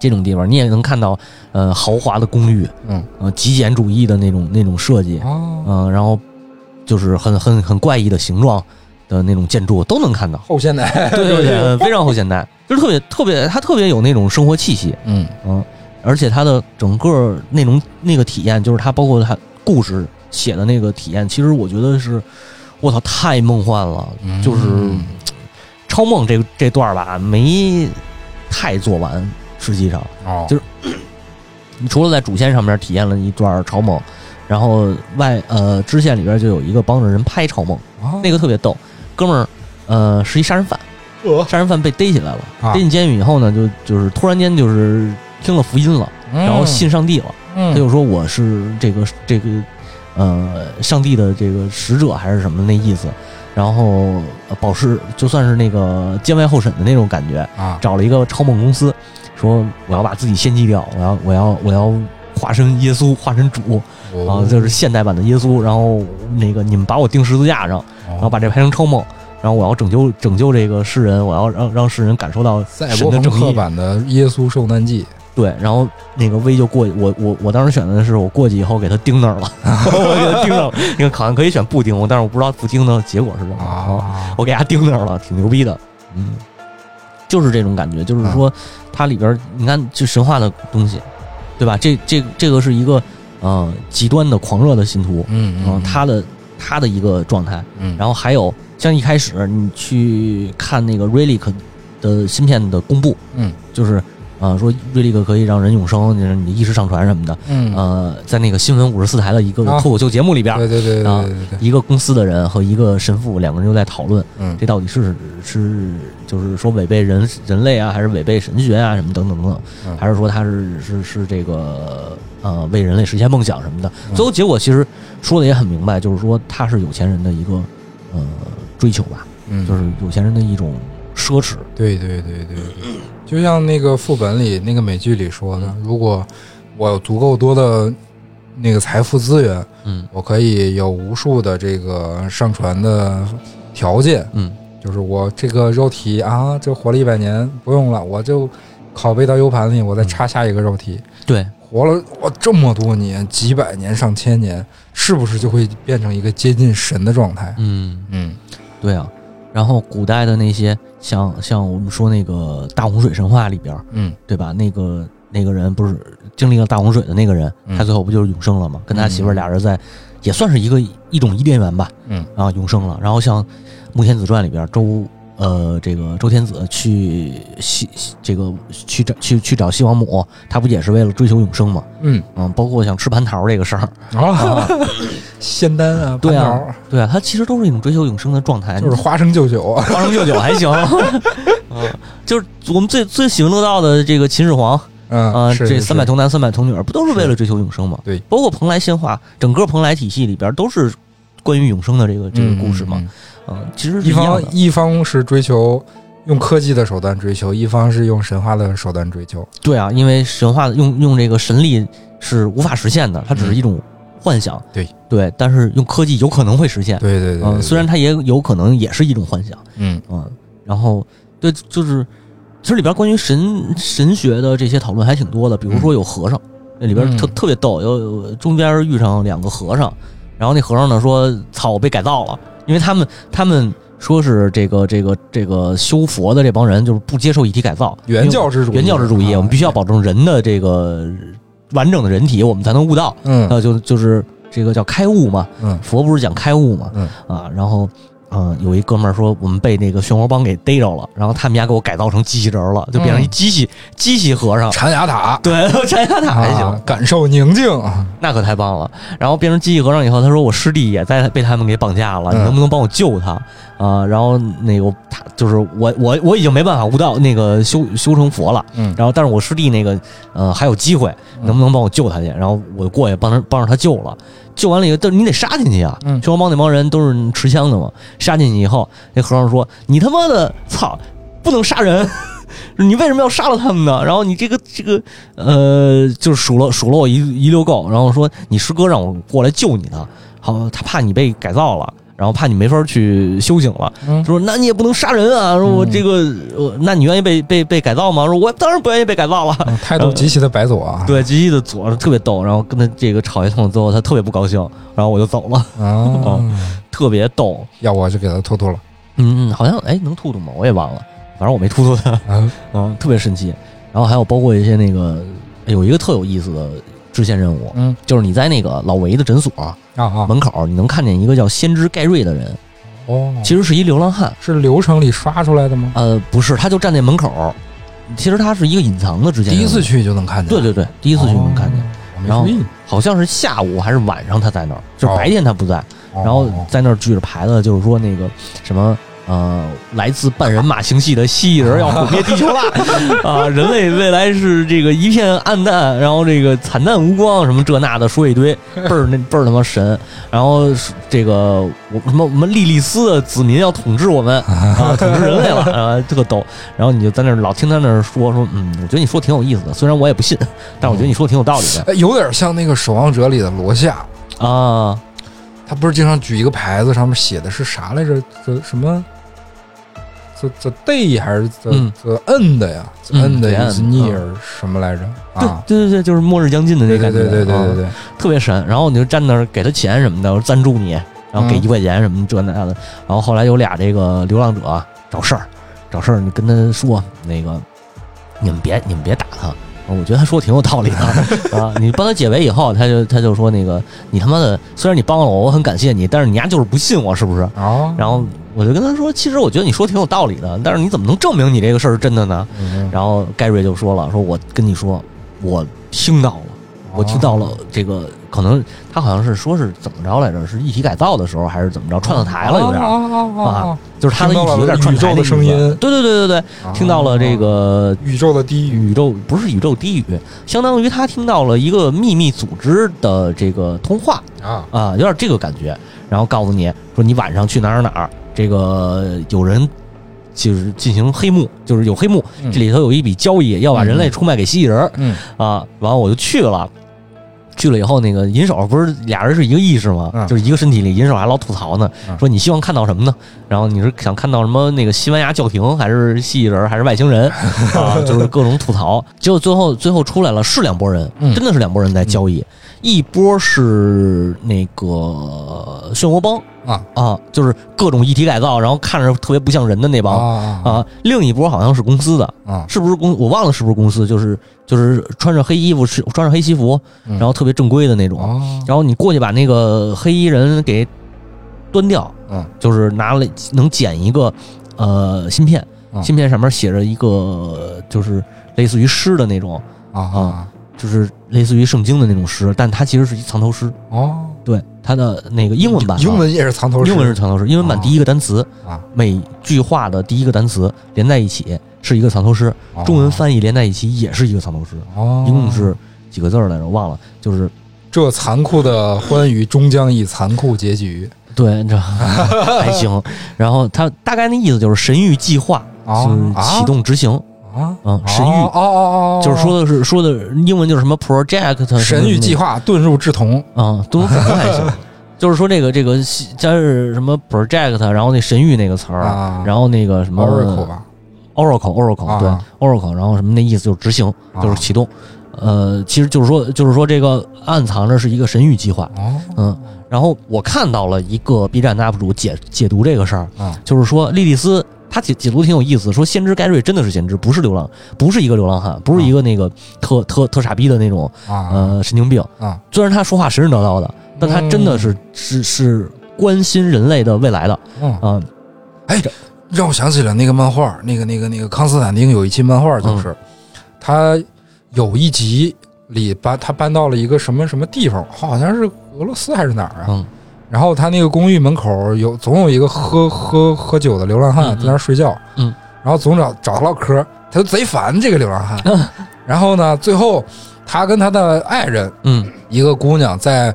这种地方你也能看到呃豪华的公寓，嗯，呃极简主义的那种那种设计，嗯，然后。就是很很很怪异的形状的那种建筑都能看到，后现代，对对对，非常后现代，就是特别特别，它特别有那种生活气息，嗯嗯，而且它的整个那种那个体验，就是它包括它故事写的那个体验，其实我觉得是，我操，太梦幻了，就是超梦这这段吧，没太做完，实际上，哦，就是你 除了在主线上面体验了一段超梦。然后外呃支线里边就有一个帮着人拍超梦，那个特别逗，哥们儿呃是一杀人犯，杀人犯被逮起来了，逮进监狱以后呢，就就是突然间就是听了福音了，然后信上帝了，他就说我是这个这个呃上帝的这个使者还是什么那意思。然后呃保释就算是那个监外候审的那种感觉，啊，找了一个超梦公司，说我要把自己献祭掉，我要我要我要化身耶稣，化身主啊，就是现代版的耶稣。然后那个你们把我钉十字架上，然后把这拍成超梦，然后我要拯救拯救这个世人，我要让让世人感受到神的正义。克版的耶稣受难记，对，然后那个威就过去，我我我当时选的是我过去以后给他钉那儿了，我给他钉那儿了。因为好像可以选不钉，但是我不知道不钉的结果是什么。啊，我给他钉那儿了，挺牛逼的。嗯，就是这种感觉，就是说它里边你看就神话的东西，对吧？这这这个是一个呃极端的狂热的信徒，嗯嗯，他的他的一个状态。嗯，然后还有像一开始你去看那个 Relic 的芯片的公布，嗯，就是呃说 Relic 可以让人永生，就是你的意识上传什么的。嗯。呃，在那个新闻五十四台的一个啊。脱口秀节目里边儿，对对对对啊对对对，一个公司的人和一个神父两个人又在讨论，嗯。这到底是是就是说违背人人类啊，还是违背神学啊，什么等等等等，嗯。还是说他是是是这个呃为人类实现梦想什么的？嗯。最后结果其实说的也很明白，就是说他是有钱人的一个呃追求吧，嗯，就是有钱人的一种奢侈。对对对对对，就像那个副本里那个美剧里说的，如果我有足够多的那个财富资源，嗯。我可以有无数的这个上传的条件，嗯就是我这个肉体啊，这活了一百年不用了，我就拷贝到 U 盘里，我再插下一个肉体，对，活了我这么多年，几百年、上千年，是不是就会变成一个接近神的状态？嗯嗯对啊。然后古代的那些像像我们说那个大洪水神话里边，嗯对吧？那个那个人不是经历了大洪水的那个人，嗯他最后不就是永生了吗？跟他媳妇儿俩人在，也算是一个一种伊甸园吧，嗯啊，永生了。然后像《穆天子传》里边，周呃这个周天子去西这个去找去去找西王母，他不也是为了追求永生吗？嗯。嗯，包括像吃蟠桃这个事儿，啊，仙丹啊，对啊对啊，他其实都是一种追求永生的状态，就是花生舅舅啊，花生舅酒还行，嗯，就是我们最最喜闻乐道的这个秦始皇。嗯啊，这三百童男三百童女儿不都是为了追求永生吗？对，包括蓬莱仙话，整个蓬莱体系里边都是关于永生的这个这个故事嘛。嗯嗯，其实嗯一方。一方是追求用科技的手段追求，一方是用神话的手段追求。对啊，因为神话用用这个神力是无法实现的，它只是一种幻想。对对，但是用科技有可能会实现。对对对，虽然它也有可能也是一种幻想。嗯嗯，然后对，就是其实里边关于神神学的这些讨论还挺多的，比如说有和尚，那里边特、嗯特别逗，有有中间遇上两个和尚，然后那和尚呢说：“操，我被改造了，因为他们他们说是这个这个这个修佛的这帮人就是不接受一体改造，原教旨主义原教旨主义，啊我们必须要保证人的这个完整的人体，我们才能悟道。嗯那，就就是这个叫开悟嘛，嗯佛不是讲开悟嘛，嗯啊，然后。嗯，有一哥们儿说我们被那个漩涡帮给逮着了，然后他们家给我改造成机器人了，就变成一嗯机器、机器和尚。禅雅塔对，禅雅塔还行，啊，感受宁静。那可太棒了。然后变成机器和尚以后，他说我师弟也在被他们给绑架了，嗯你能不能帮我救他啊？然后那个他就是我我我已经没办法悟道那个修修成佛了，嗯然后但是我师弟那个呃还有机会，能不能帮我救他去？然后我就过去帮他帮着他救了。救完了以后，但是你得杀进去啊！嗯漩涡帮那帮人都是持枪的嘛，杀进去以后，那和尚说：“你他妈的操，不能杀人！你为什么要杀了他们呢？然后你这个这个呃，就是数了数了我一一溜够，然后说你师哥让我过来救你的，好，他怕你被改造了。”然后怕你没法去修行了，嗯说那你也不能杀人啊！说我这个，呃那你愿意被被被改造吗？说我当然不愿意被改造了。嗯态度极其的白左啊。对，极其的左特别逗，然后跟他这个吵一通之后，他特别不高兴，然后我就走了，啊，特别逗。要我就给他吐吐了。嗯，好像哎能吐吐吗？我也忘了，反正我没吐吐他，啊，嗯，特别神奇。然后还有包括一些那个有一个特有意思的支线任务，嗯就是你在那个老维的诊所啊啊，门口，你能看见一个叫先知盖瑞的人，哦，其实是一流浪汉。是流程里刷出来的吗？呃，不是，他就站在门口，其实他是一个隐藏的支线。第一次去就能看见。对对对，第一次去能看见。哦，然后。好像是下午还是晚上他在那儿，就是哦白天他不在，然然后在那儿举着牌子，就是说那个什么呃，来自半人马星系的蜥蜴人要毁灭地球了 啊！人类未来是这个一片暗淡，然后这个惨淡无光，什么这那的说一堆，倍儿那倍儿他妈神。然后这个我什么我们莉莉丝的子民要统治我们啊，统治人类了啊，特逗。然后你就在那儿老听他那儿说说，嗯，我觉得你说挺有意思的，虽然我也不信，但我觉得你说挺有道理的哎 有点像那个《守望者》里的罗夏，啊。他不是经常举一个牌子，上面写的是啥来着？这什么？the the day 还是 the end 呀 end the is end，near 什么来着？啊，对对对对，就是末日将近的那感觉，啊对对对对对，特别神。然后你就站那儿给他钱什么的，我赞助你，然后给嗯一块钱什么这那的。然后后来有俩这个流浪者找事儿，找事儿，你跟他说那个，你们别你们别打他。我觉得他说的挺有道理的 啊！你帮他解围以后，他就他就说那个你他妈的，虽然你帮了我，我很感谢你，但是你丫就是不信我，是不是？啊，然后我就跟他说，其实我觉得你说挺有道理的，但是你怎么能证明你这个事儿是真的呢？嗯然后盖瑞就说了，说我跟你说，我听到了。我听到了这个，可能他好像是说是怎么着来着？是一体改造的时候还是怎么着？串到台了有点儿，啊啊啊！就是他的一体有点串台听到了宇宙的声音对对对对对，啊听到了这个宇宙的低语宇宙不是宇宙低语，相当于他听到了一个秘密组织的这个通话啊啊，有点这个感觉。然后告诉你说你晚上去哪儿哪儿，这个有人就是进行黑幕，就是有黑幕，嗯这里头有一笔交易，要把人类出卖给蜥蜴人。嗯啊，完了我就去了。去了以后，那个银手不是俩人是一个意识吗？嗯就是一个身体里，银手还老吐槽呢，嗯说你希望看到什么呢？然后你是想看到什么？那个西班牙教廷，还是蜥蜴人，还是外星人啊？就是各种吐槽。结果最后最后出来了，是两拨人，嗯真的是两拨人在交易。一波是那个漩涡帮啊啊，就是各种一体改造，然后看着特别不像人的那帮啊啊。另一波好像是公司的，啊！是不是公？我忘了是不是公司，就是就是穿着黑衣服，是穿着黑西服，嗯。然后特别正规的那种。哦。然后你过去把那个黑衣人给端掉，嗯。就是拿了能捡一个呃芯片，嗯。芯片上面写着一个就是类似于诗的那种，啊。啊就是类似于圣经的那种诗，但它其实是一藏头诗。哦，对，它的那个英文版啊，英文也是藏头诗，英文是藏头诗，英文版哦第一个单词，啊，每句话的第一个单词连在一起是一个藏头诗，哦。中文翻译连在一起也是一个藏头诗，哦，一共是几个字儿来着？忘了，就是这残酷的欢愉终将以残酷结局。对，这 还行。然后它大概那意思就是神谕计划，哦。就是启动执行，啊，嗯，神域哦哦哦，就是说的是说的英文就是什么 project 神域计划，遁入志同嗯，都可能还行。就是说这个这个加是什么 project，然后那神域那个词儿，啊。然后那个什么 Oracle 吧，Oracle Oracle 啊。对 Oracle，然后什么那意思就是执行，啊。就是启动。呃，其实就是说就是说这个暗藏着是一个神域计划，哦，嗯。然后我看到了一个 B 站的 UP 主解解读这个事儿，啊就是说莉莉丝她解解读挺有意思，说先知盖瑞真的是先知，不是流浪，不是一个流浪汉，不是一个那个特特特傻逼的那种啊。呃神经病。啊，虽然他说话神神叨叨的，但他真的是是是关心人类的未来的。嗯，啊。哎，让我想起了那个漫画，那个那个那个康斯坦丁有一期漫画，嗯就是他有一集里搬他搬到了一个什么什么地方，好像是俄罗斯还是哪儿啊？嗯然后他那个公寓门口有总有一个喝喝喝酒的流浪汉在那儿睡觉，嗯，然后总找找他唠嗑，他就贼烦这个流浪汉。嗯。然后呢，最后他跟他的爱人嗯。一个姑娘在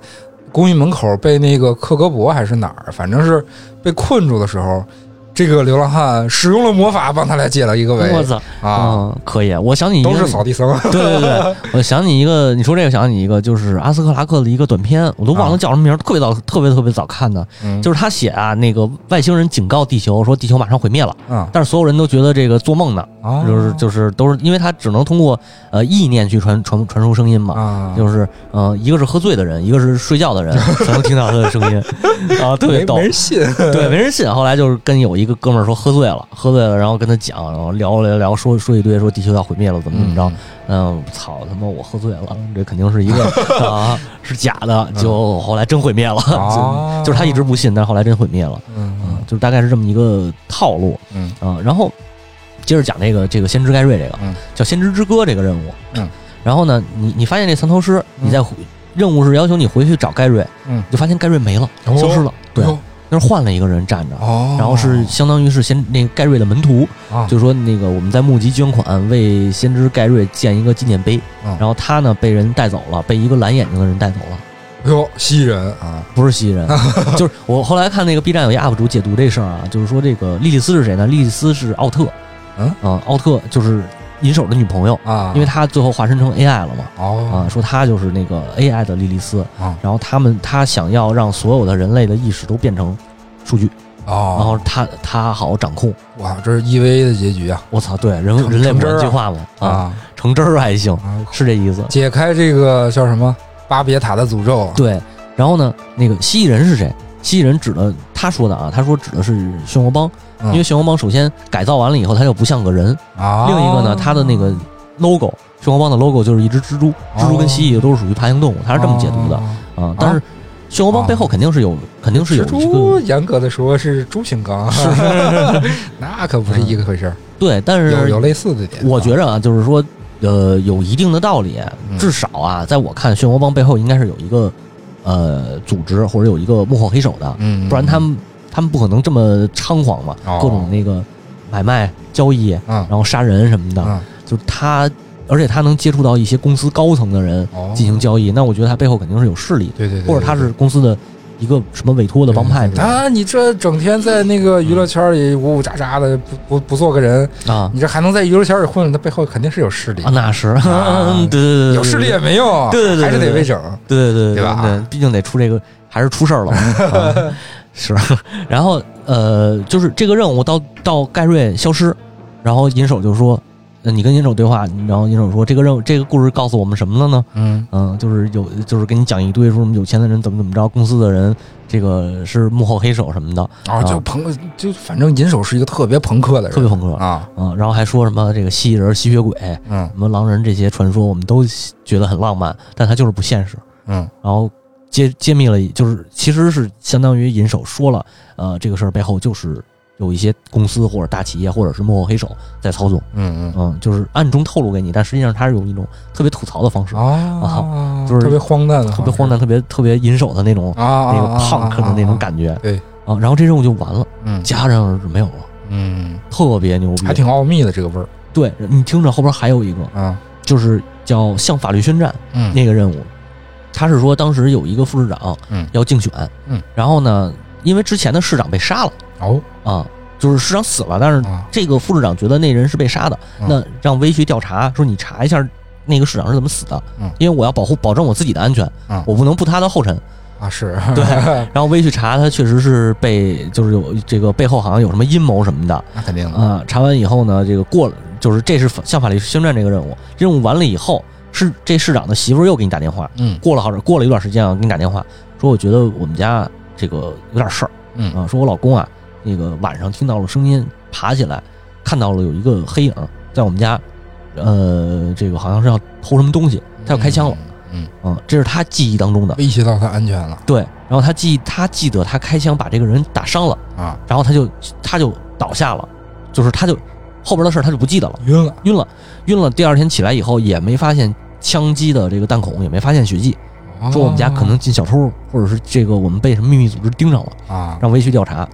公寓门口被那个克格勃还是哪儿，反正是被困住的时候，这个流浪汉使用了魔法帮他俩解了一个围我操啊，嗯，可以。我想起一个都是扫地僧。对对对，我想起一个，你说这个想起一个，就是阿斯克拉克的一个短片，我都忘了叫什么名儿，特别早，特别特别早看的，嗯就是他写啊，那个外星人警告地球说地球马上毁灭了，啊但是所有人都觉得这个做梦呢，啊，就是就是都是因为他只能通过呃意念去传传传输声音嘛，啊，就是呃一个是喝醉的人，一个是睡觉的人 才能听到他的声音啊，特别逗没没。人信。对，没人信。后来就是跟有一个哥们儿说喝醉了，喝醉了，然后跟他讲，然后聊聊聊，说说一堆，说地球要毁灭了，怎么怎么着。嗯，操他妈，我喝醉了，这肯定是一个 啊，是假的。就后来真毁灭了，哦 就就是他一直不信，但是后来真毁灭了。嗯嗯，就是大概是这么一个套路嗯啊。然后接着讲这个这个先知盖瑞这个嗯叫先知之歌这个任务。嗯，然后呢，你你发现这藏头诗，你在回任务是要求你回去找盖瑞，嗯你就发现盖瑞没了，哦消失了。对那是换了一个人站着，哦，然后是相当于是先那个盖瑞的门徒，啊，就是说那个我们在募集捐款为先知盖瑞建一个纪念碑，嗯然后他呢被人带走了，被一个蓝眼睛的人带走了。哎呦，蜥蜴人啊，不是蜥蜴人，就是我后来看那个 B 站有一 UP 主解读这事儿啊，就是说这个莉莉丝是谁呢？莉莉丝是奥特，嗯？啊，奥特就是银手的女朋友，啊，因为他最后化身成 AI 了嘛，哦啊，说他就是那个 AI 的莉莉丝，啊然后他们他想要让所有的人类的意识都变成数据，哦，然后他他好掌控。哇，这是 EVA 的结局啊我操，对人人类不计划嘛，啊，啊成真儿还行，啊！是这意思。解开这个叫什么巴别塔的诅咒啊？对，然后呢，那个蜥蜴人是谁？蜥蜴人指的他说的啊，他说指的是漩涡帮，嗯。因为漩涡帮首先改造完了以后，它就不像个人。啊，另一个呢，它的那个 logo，漩涡帮的 logo 就是一只蜘蛛，蜘蛛跟蜥蜴都是属于爬行动物，它是这么解读的哦。啊。但是漩涡帮背后肯定是有，肯定是有蜘一蛛个严格的说是猪形纲，那可不是一个回事儿，对，但有有类似的点。我觉着啊，就是说，呃，有一定的道理，嗯。至少啊，在我看，漩涡帮背后应该是有一个呃组织或者有一个幕后黑手的，嗯，不然他们他们不可能这么猖狂嘛，哦。各种那个买卖交易，嗯。然后杀人什么的，嗯。就是他，而且他能接触到一些公司高层的人哦。进行交易，那我觉得他背后肯定是有势力，对对对，或者他是公司的一个什么委托的帮派之类的。啊，你这整天在那个娱乐圈里呜呜喳喳的，不不不做个人，啊。你这还能在娱乐圈里混，他背后肯定是有势力。啊，，那是，啊。对对对对，有势力也没用，对对对对还是得对为整。对对对对吧？对，毕竟得出这个，还是出事儿了。啊是，然后呃，就是这个任务到到盖瑞消失，然后银手就说，呃你跟银手对话，然后银手说这个任务这个故事告诉我们什么了呢？嗯嗯，就是有就是给你讲一堆说什么有钱的人怎么怎么着，公司的人这个是幕后黑手什么的，啊，就朋就反正银手是一个特别朋克的人，特别朋克。啊，嗯，然后还说什么这个蜥蜴人、吸血鬼、嗯什么狼人这些传说，我们都觉得很浪漫，但它就是不现实。嗯然后揭揭秘了，就是其实是相当于银手说了，呃，这个事儿背后就是有一些公司或者大企业或者是幕后黑手在操纵，嗯嗯嗯，就是暗中透露给你，但实际上他是用一种特别吐槽的方式，啊，就是特别荒诞的，特别荒诞、特别特别银手的那种啊，那个 punk 的那种感觉，对啊，然后这任务就完了，嗯戛然而止没有了，嗯，特别牛逼，还挺奥秘的这个味儿对你听着后边还有一个，啊，就是叫向法律宣战，嗯那个任务，他是说当时有一个副市长，嗯。要竞选，嗯，然后呢，因为之前的市长被杀了哦。啊，就是市长死了，但是啊，这个副市长觉得那人是被杀的，嗯。那让威去调查，说你查一下那个市长是怎么死的，嗯。因为我要保护保证我自己的安全，嗯。我不能步他的后尘。啊是，对然后威去查，他确实是被就是有这个背后好像有什么阴谋什么的。那肯定的，啊。查完以后呢，这个过了，就是这是向法律宣战这个任务，任务完了以后，是这市长的媳妇又给你打电话，嗯。过了好过了一段时间啊，给你打电话说，我觉得我们家这个有点事儿嗯。啊，说我老公啊，那个晚上听到了声音，爬起来看到了有一个黑影在我们家，呃，这个好像是要偷什么东西，他要开枪了，嗯，嗯，这是他记忆当中的，威胁到他安全了。对，然后他记他记得他开枪把这个人打伤了，啊，然后他就他就倒下了，就是他就后边的事他就不记得了，晕了，晕了，晕了，第二天起来以后也没发现枪击的这个弹孔，也没发现血迹。说我们家可能进小偷，或者是这个我们被什么秘密组织盯上了，啊，让威去调查。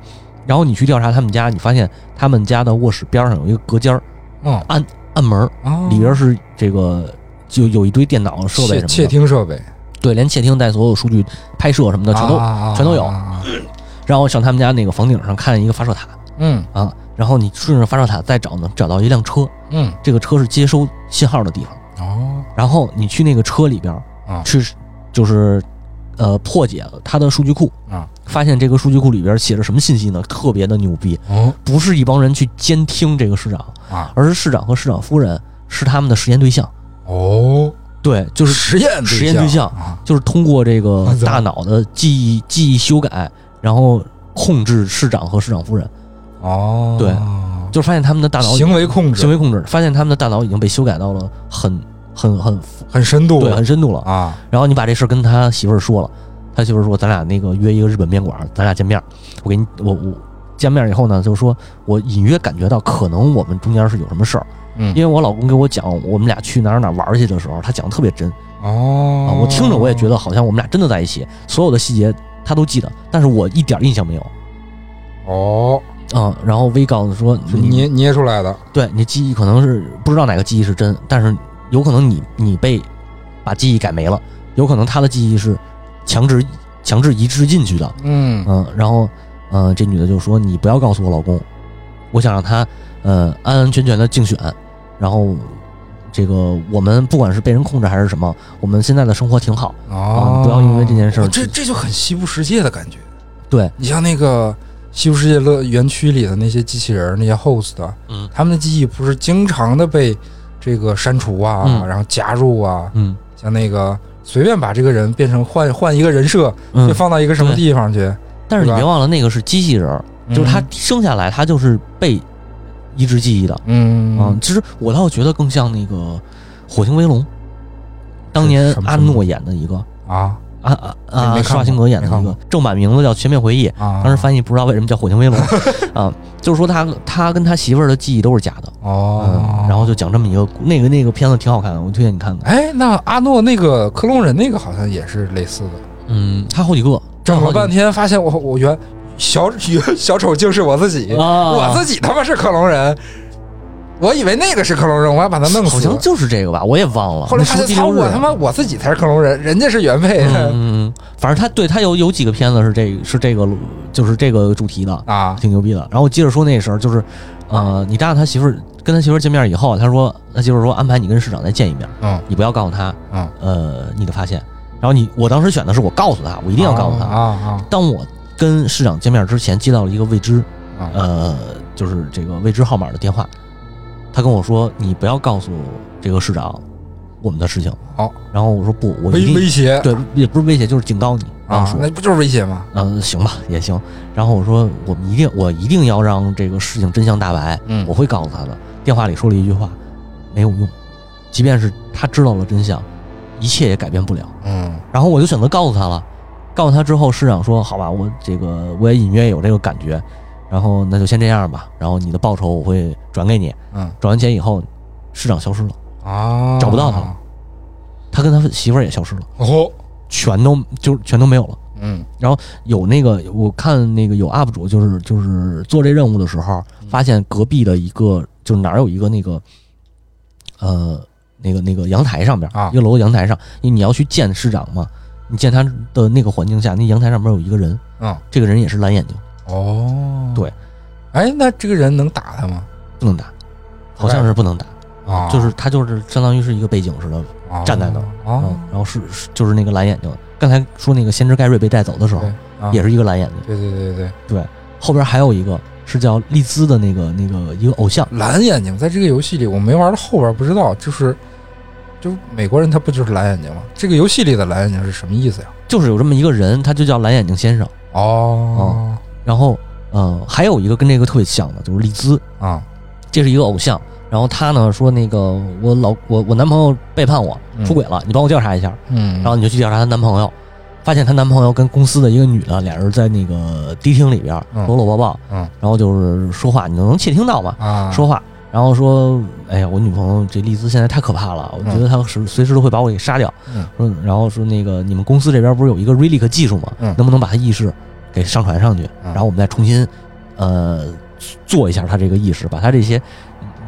然后你去调查他们家，你发现他们家的卧室边上有一个隔间儿嗯暗门里边是这个就有一堆电脑设备什么窃窃，听设备。对，连窃听带所有数据拍摄什么的全都。啊全都有。然后上他们家那个房顶上看见一个发射塔。嗯。啊，然后你顺着发射塔再找能，找到一辆车，嗯。这个车是接收信号的地方。哦然后你去那个车里边儿啊。去，就是呃破解了它的数据库，啊。发现这个数据库里边写着什么信息呢？特别的牛逼，哦。不是一帮人去监听这个市长，啊。而是市长和市长夫人是他们的实验对象。哦，对，就是实验实验对象啊。就是通过这个大脑的记忆记忆修改，然后控制市长和市长夫人，哦，对就是发现他们的大脑行为控制。行为控制，发现他们的大脑已经被修改到了很很很很深度对很深度了。啊。然后你把这事儿跟他媳妇儿说了，他媳妇儿说咱俩那个约一个日本面馆，咱俩见面。我给你我我见面以后呢，就是说我隐约感觉到可能我们中间是有什么事儿，嗯。因为我老公给我讲我们俩去哪儿哪儿玩去的时候，他讲的特别真。啊，哦我听着我也觉得好像我们俩真的在一起，所有的细节他都记得，但是我一点印象没有。哦，啊、然后 V 告诉说你捏捏出来的，对你记忆可能是不知道哪个记忆是真，但是有可能你你被把记忆改没了，有可能他的记忆是强制强制移植进去的。嗯嗯，然后呃，这女的就说你不要告诉我老公，我想让他呃安安全全的竞选，然后这个我们不管是被人控制还是什么，我们现在的生活挺好。哦，不要因为这件事儿哦这这就很西部世界的感觉。对，你像那个西部世界乐园区里的那些机器人，那些 host，嗯他们的记忆不是经常的被这个删除啊，嗯。然后加入啊，嗯。像那个随便把这个人变成换换一个人设，就嗯，放到一个什么对。地方去，但是你别忘了那个是机器人儿，就是他生下来他就是被移植记忆的。嗯，啊，嗯，其实我倒觉得更像那个《火星威龙》，当年什么阿诺演的一个，啊啊啊啊，施瓦辛格演的没看过一个，正版名字叫《全面回忆》，啊，当时翻译不知道为什么叫《火星威龙 》啊，就是说他他跟他媳妇儿的记忆都是假的，哦。嗯，，然后就讲这么一个那个那个片子挺好看的，我推荐你看看。哎，那阿诺那个克隆人那个好像也是类似的，嗯，他好几个，整了半天天发现我我原小小丑竟是我自己，啊，我自己他妈是克隆人，我以为那个是克隆人，我要把他弄死。好像就是这个吧，我也忘了。后来发现，操，那是不是第六日我他妈我自己才是克隆人，人家是原配嗯反正他对他有有几个片子是这是这个就是这个主题的，啊挺牛逼的。然后我接着说那时候就是，呃，你搭上他媳妇儿跟他媳妇儿见面以后，他说他媳妇儿说安排你跟市长再见一面，嗯你不要告诉他，嗯，呃，你的发现。然后你我当时选的是我告诉他，我一定要告诉他。啊啊当我跟市长见面之前，接到了一个未知，啊呃，就是这个未知号码的电话，他跟我说你不要告诉这个市长我们的事情。好，然后我说不，我一威定威胁对，也不是威胁，就是警告你。然后啊，说那不就是威胁吗？嗯，行吧，也行。然后我说，我们一定，我一定要让这个事情真相大白。嗯我会告诉他的。电话里说了一句话，没有用，即便是他知道了真相，一切也改变不了。嗯然后我就选择告诉他了。告诉他之后，市长说：“好吧，我这个我也隐约有这个感觉，然后那就先这样吧。然后你的报酬我会转给你。嗯。转完钱以后，市长消失了，啊，找不到他了。他跟他媳妇儿也消失了，哦，全都就全都没有了。嗯。然后有那个我看那个有 UP 主就是就是做这任务的时候，发现隔壁的一个就是哪儿有一个那个呃那个那个阳台上边啊。一个楼的阳台上，因为你要去见市长嘛，你见他的那个环境下，那阳台上面有一个人，嗯。这个人也是蓝眼睛，哦，对，哎，那这个人能打他吗？不能打，好像是不能打，啊，就是他就是相当于是一个背景似的，啊站在那儿啊嗯，，然后是是就是那个蓝眼睛。刚才说那个先知盖瑞被带走的时候，啊也是一个蓝眼睛，对对对对对，后边还有一个是叫丽兹的那个那个一个偶像。蓝眼睛在这个游戏里我没玩到后边不知道，就是就美国人他不就是蓝眼睛吗？这个游戏里的蓝眼睛是什么意思呀？就是有这么一个人，他就叫蓝眼睛先生。哦然后，嗯，还有一个跟这个特别像的，就是丽兹，啊这是一个偶像。然后他呢说，那个我老我我男朋友背叛我嗯出轨了，你帮我调查一下。嗯，然后你就去调查她男朋友，发现她男朋友跟公司的一个女的，俩人在那个迪厅里边嗯搂搂抱抱，嗯然后就是说话，你能窃听到嘛？啊说话，然后说，哎呀，我女朋友这丽兹现在太可怕了，我觉得她随随时都会把我给杀掉。嗯说，然后说那个你们公司这边不是有一个 Relic 技术吗？嗯能不能把她意识给上传上去，嗯然后我们再重新呃做一下他这个意识，把他这些。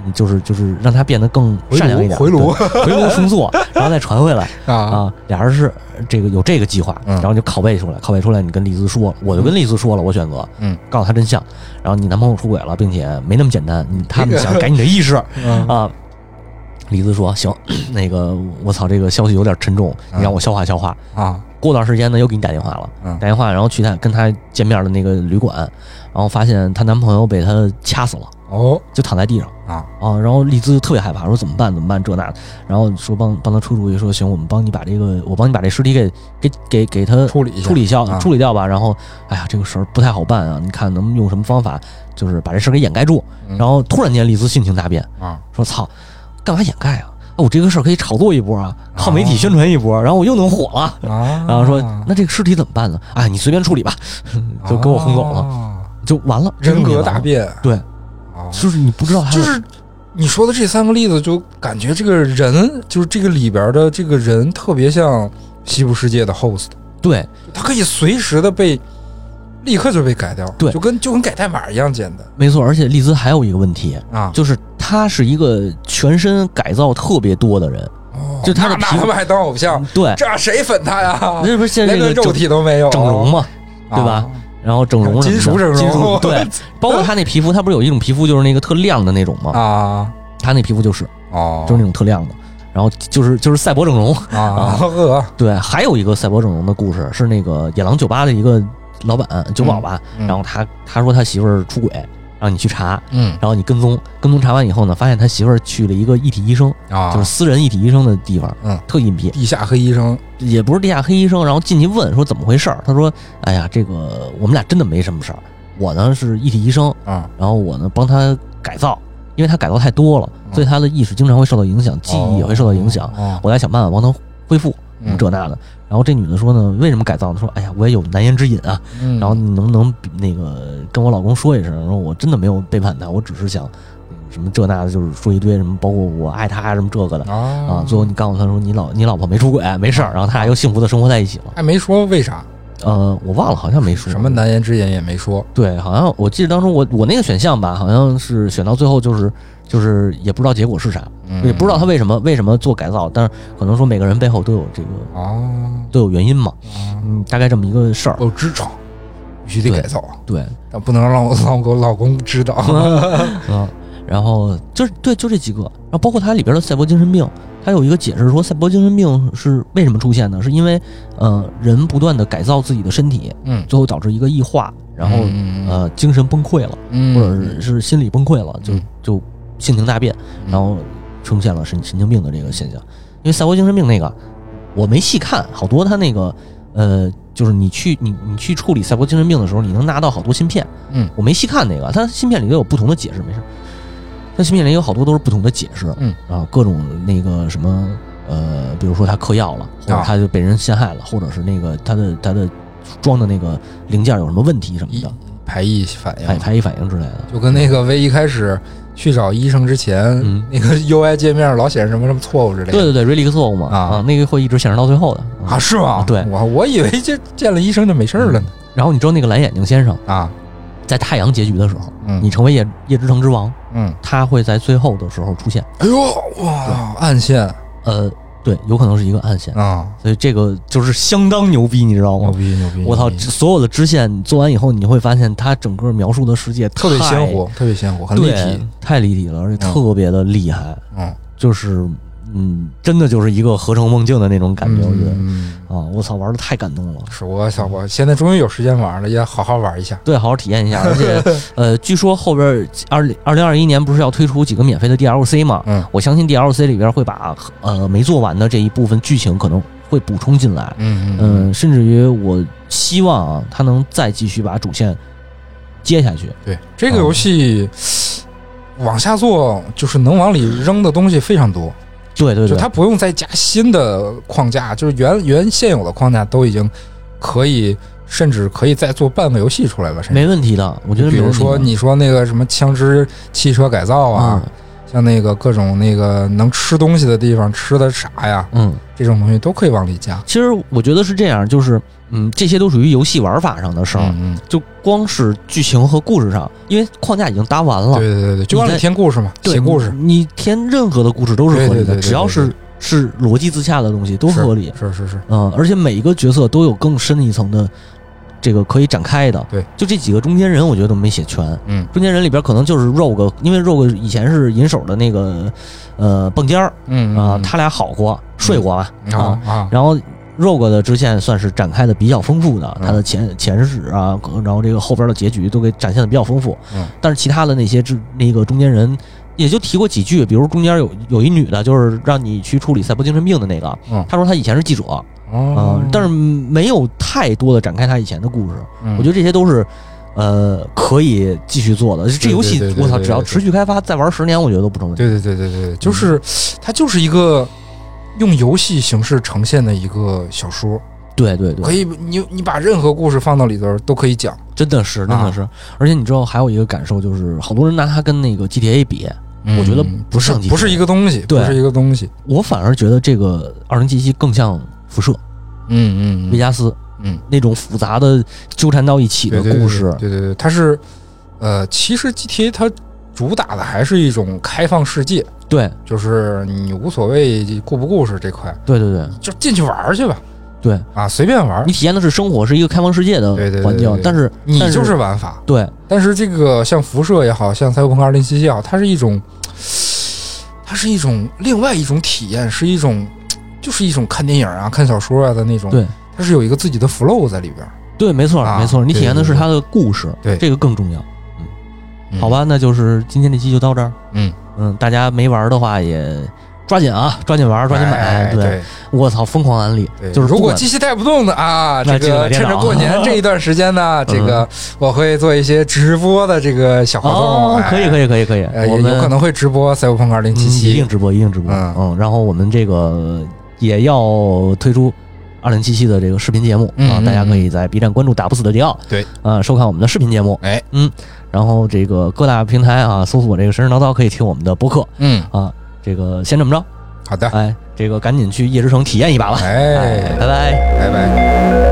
嗯就是就是让他变得更善良一点，回炉回炉重做，然后再传回来 啊啊。俩人是这个有这个计划，嗯然后就拷贝出来，拷贝出来，你跟丽兹说，我就跟丽兹说了，我选择，嗯，告诉他真相，然后你男朋友出轨了，并且没那么简单，你他们想改你的意识，嗯啊，李子说：“行，那个我操，这个消息有点沉重，你让我消化消化。啊过段时间呢，又给你打电话了，嗯打电话，然后去他跟他见面的那个旅馆，然后发现她男朋友被她掐死了，哦就躺在地上啊啊。然后丽兹就特别害怕，说怎么办？怎么办？这那的，然后说帮帮他出主意，说行，我们帮你把这个，我帮你把这尸体给给给给他处理处理掉啊处理掉吧。然后，哎呀，这个事儿不太好办啊，你看能用什么方法，就是把这事儿给掩盖住。嗯然后突然间，丽兹性情大变，啊说：“操，干嘛掩盖啊？我这个事儿可以炒作一波啊，靠媒体宣传一波，然后我又能火了。啊，然后说，那这个尸体怎么办呢？哎，你随便处理吧，就给我轰走了，啊就完了，人格大变。对，啊，就是你不知道他就是你说的这三个例子，就感觉这个人就是这个里边的这个人特别像西部世界的 host，对，他可以随时的被立刻就被改掉，对。就跟就跟改代码一样简单。没错，而且利兹还有一个问题，啊。就是他是一个全身改造特别多的人，哦就他的皮肤还当偶像，对，这谁粉他呀？这不是现在连个肉这个整体都没有，整容嘛，对吧？啊？然后整容什么的金属整容。金属 对，包括他那皮肤，他不是有一种皮肤就是那个特亮的那种吗？啊。他那皮肤就是哦，就是那种特亮的，然后就是就是赛博整容。啊，对，还有一个赛博整容的故事是那个野狼酒吧的一个老板酒保吧，嗯然后他他说他媳妇儿出轨，让你去查，嗯。然后你跟踪跟踪查完以后呢，发现他媳妇儿去了一个一体医生，啊，就是私人一体医生的地方，嗯。特隐蔽，地下黑医生。也不是地下黑医生，然后进去问说怎么回事儿，他说，哎呀，这个我们俩真的没什么事儿，我呢是一体医生，啊，然后我呢帮他改造，因为他改造太多了，嗯。所以他的意识经常会受到影响，记忆也会受到影响，哦，我在想办法帮他恢复嗯。这那的。然后这女的说呢，为什么改造呢？说，哎呀，我也有难言之隐啊。嗯然后你能不能比那个跟我老公说一声，说我真的没有背叛他，我只是想嗯什么这那的，就是说一堆什么，包括我爱他啊什么这个的啊啊。最后你告诉他说你老你老婆没出轨，没事儿，然后他俩又幸福的生活在一起了。还没说为啥，呃，我忘了，好像没说什么难言之隐也没说对，好像我记得当中我我那个选项吧，好像是选到最后就是就是也不知道结果是啥，嗯也不知道他为什么为什么做改造，但是可能说每个人背后都有这个哦，都有原因嘛，啊嗯，大概这么一个事儿。有支撑，必须得改造，对，但不能让我老 公老公知道。嗯，然后就是对，就这几个，然后包括它里边的赛博精神病，它有一个解释说赛博精神病是为什么出现呢？是因为呃人不断的改造自己的身体，嗯，最后导致一个异化，然后嗯呃精神崩溃了，嗯或者是是心理崩溃了，就嗯就性情大变，然后出现了神神经病的这个现象。因为赛博精神病那个我没细看，好多他那个呃，就是你去你你去处理赛博精神病的时候，你能拿到好多芯片。嗯，我没细看那个，它芯片里头有不同的解释，没事。它芯片里有好多都是不同的解释，嗯啊，各种那个什么呃，比如说他嗑药了，或者啊他就被人陷害了，或者是那个他的他的装的那个零件有什么问题什么的，排异反应，排排异反应之类的。就跟那个 V 一开始去找医生之前，嗯那个 UI 界面老显示什么什么错误之类的。对对对，relic 错误嘛啊那个会一直显示到最后的啊，。是吗？对我我以为这见了医生就没事儿了呢。然后你知道那个蓝眼睛先生啊，在太阳结局的时候，嗯。你成为夜夜之城之王，嗯，他会在最后的时候出现。哎呦哇，暗线。呃，对，有可能是一个暗线，啊，所以这个就是相当牛逼，你知道吗？牛逼牛逼！我操，牛逼。所有的支线做完以后，你会发现它整个描述的世界特别鲜活，特别鲜活，很立对体。，太立体了，而且嗯。特别的厉害，嗯，就是嗯，真的就是一个合成梦境的那种感觉，我觉得嗯，啊，我操，玩的太感动了。是我操，我现在终于有时间玩了，也好好玩一下。对，好好体验一下。而且，呃，据说后边二二零二一年不是要推出几个免费的 DLC 吗？嗯我相信 DLC 里边会把呃没做完的这一部分剧情可能会补充进来。嗯嗯，甚至于我希望啊，他能再继续把主线接下去。对，这个游戏往下做，就是能往里扔的东西非常多，对对对，就它不用再加新的框架，就是原原现有的框架都已经可以，甚至可以再做半个游戏出来了。甚至没问题的，我觉得比如说你说那个什么枪支汽车改造啊，嗯像那个各种那个能吃东西的地方吃的啥呀，嗯，这种东西都可以往里加。其实我觉得是这样，就是嗯，这些都属于游戏玩法上的事儿。嗯就光是剧情和故事上，因为框架已经搭完嗯，了，对对对对，就往里你在添故事嘛，对写故事你你填任何的故事都是合理的，只要是是逻辑自洽的东西都合理。是是是，嗯，而且每一个角色都有更深一层的这个可以展开的。对，就这几个中间人，我觉得都没写全。嗯。中间人里边可能就是 Rogue，因为 Rogue 以前是银手的那个呃蹦尖儿嗯啊、他俩好过睡过嘛、啊。啊，然后 Rogue 的支线算是展开的比较丰富的，嗯。他的前前史啊，然后这个后边的结局都给展现的比较丰富。嗯，但是其他的那些支那个中间人也就提过几句，比如中间有有一女的，就是让你去处理赛博精神病的那个，嗯。她说她以前是记者，啊、哦，但是没有太多的展开他以前的故事。嗯我觉得这些都是。呃，可以继续做的。这游戏我操，只要持续开发，再玩十年，我觉得都不成问题。对对对对对，就是它就是一个用游戏形式呈现的一个小说，对对对，可以你你把任何故事放到里头都可以讲。真的是，真啊的是。而且你知道，还有一个感受就是，好多人拿它跟那个 GTA 比，我觉得嗯不是不是一个东西，对不是一个东西。我反而觉得这个二零七七更像辐射，嗯嗯维加斯，嗯，那种复杂的纠缠到一起的对对故事，对对对，它是呃，其实 GTA 它主打的还是一种开放世界，对就是你无所谓故不故事这块，对对对就进去玩去吧，对，啊，随便玩你，体验的是生活，是一个开放世界的对对对环境对，对但是但你就是玩法。对但是这个像辐射也好像赛博朋克二零七七也好，它是一种，它是一种另外一种体验，是一种，就是一种看电影啊、看小说啊的那种。对，它是有一个自己的 flow 在里边儿。对，没错啊没错，你体验的是它的故事，对这个更重要。嗯好，吧，那就是今天这期就到这儿。嗯，嗯，大家没玩的话也抓紧啊，抓紧玩，抓紧买。对，哎对我操，疯狂安利，对，就是如果机器带不动的啊，那这个趁着过年 这一段时间呢，这嗯个我会做一些直播的这个小活动。哦，可以可以，可以可以，呃，我们有可能会直播赛博朋克二零七七一定。直播，一定直播。嗯嗯，然后我们这个也要推出二零七七的这个视频节目啊，大家可以在 B 站关注打不死的迪奥，对，啊，收看我们的视频节目。哎，嗯，然后这个各大平台啊，搜索这个神神叨叨可以听我们的播客嗯，啊。这个先这么着，好的，哎，这个赶紧去夜之城体验一把吧。哎，拜拜。拜拜。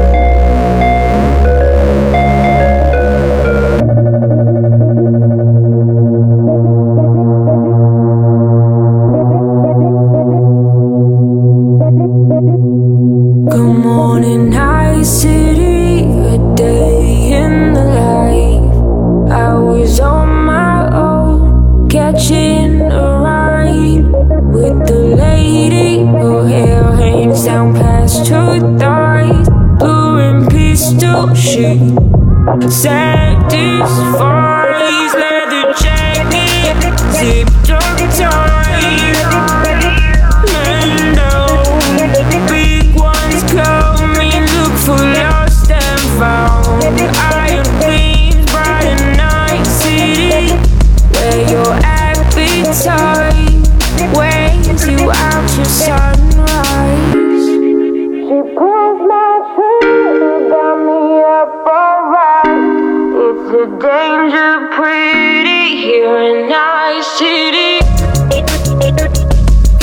A danger pretty here in night city.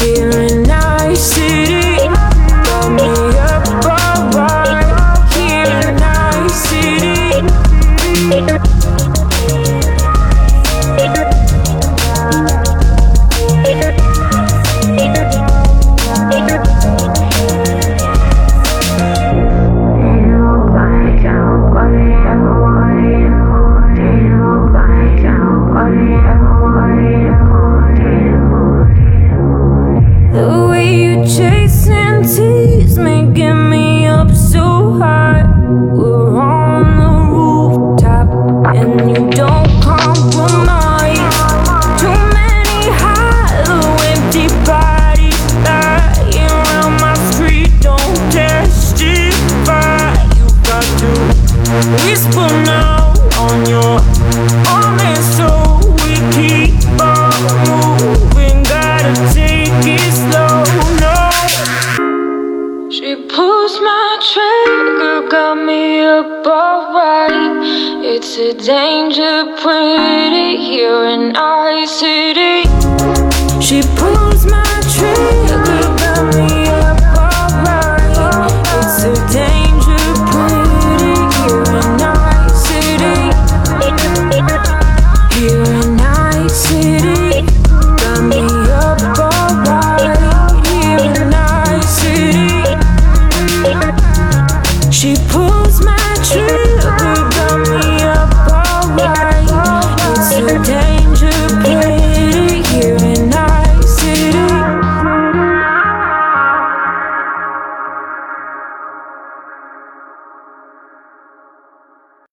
Here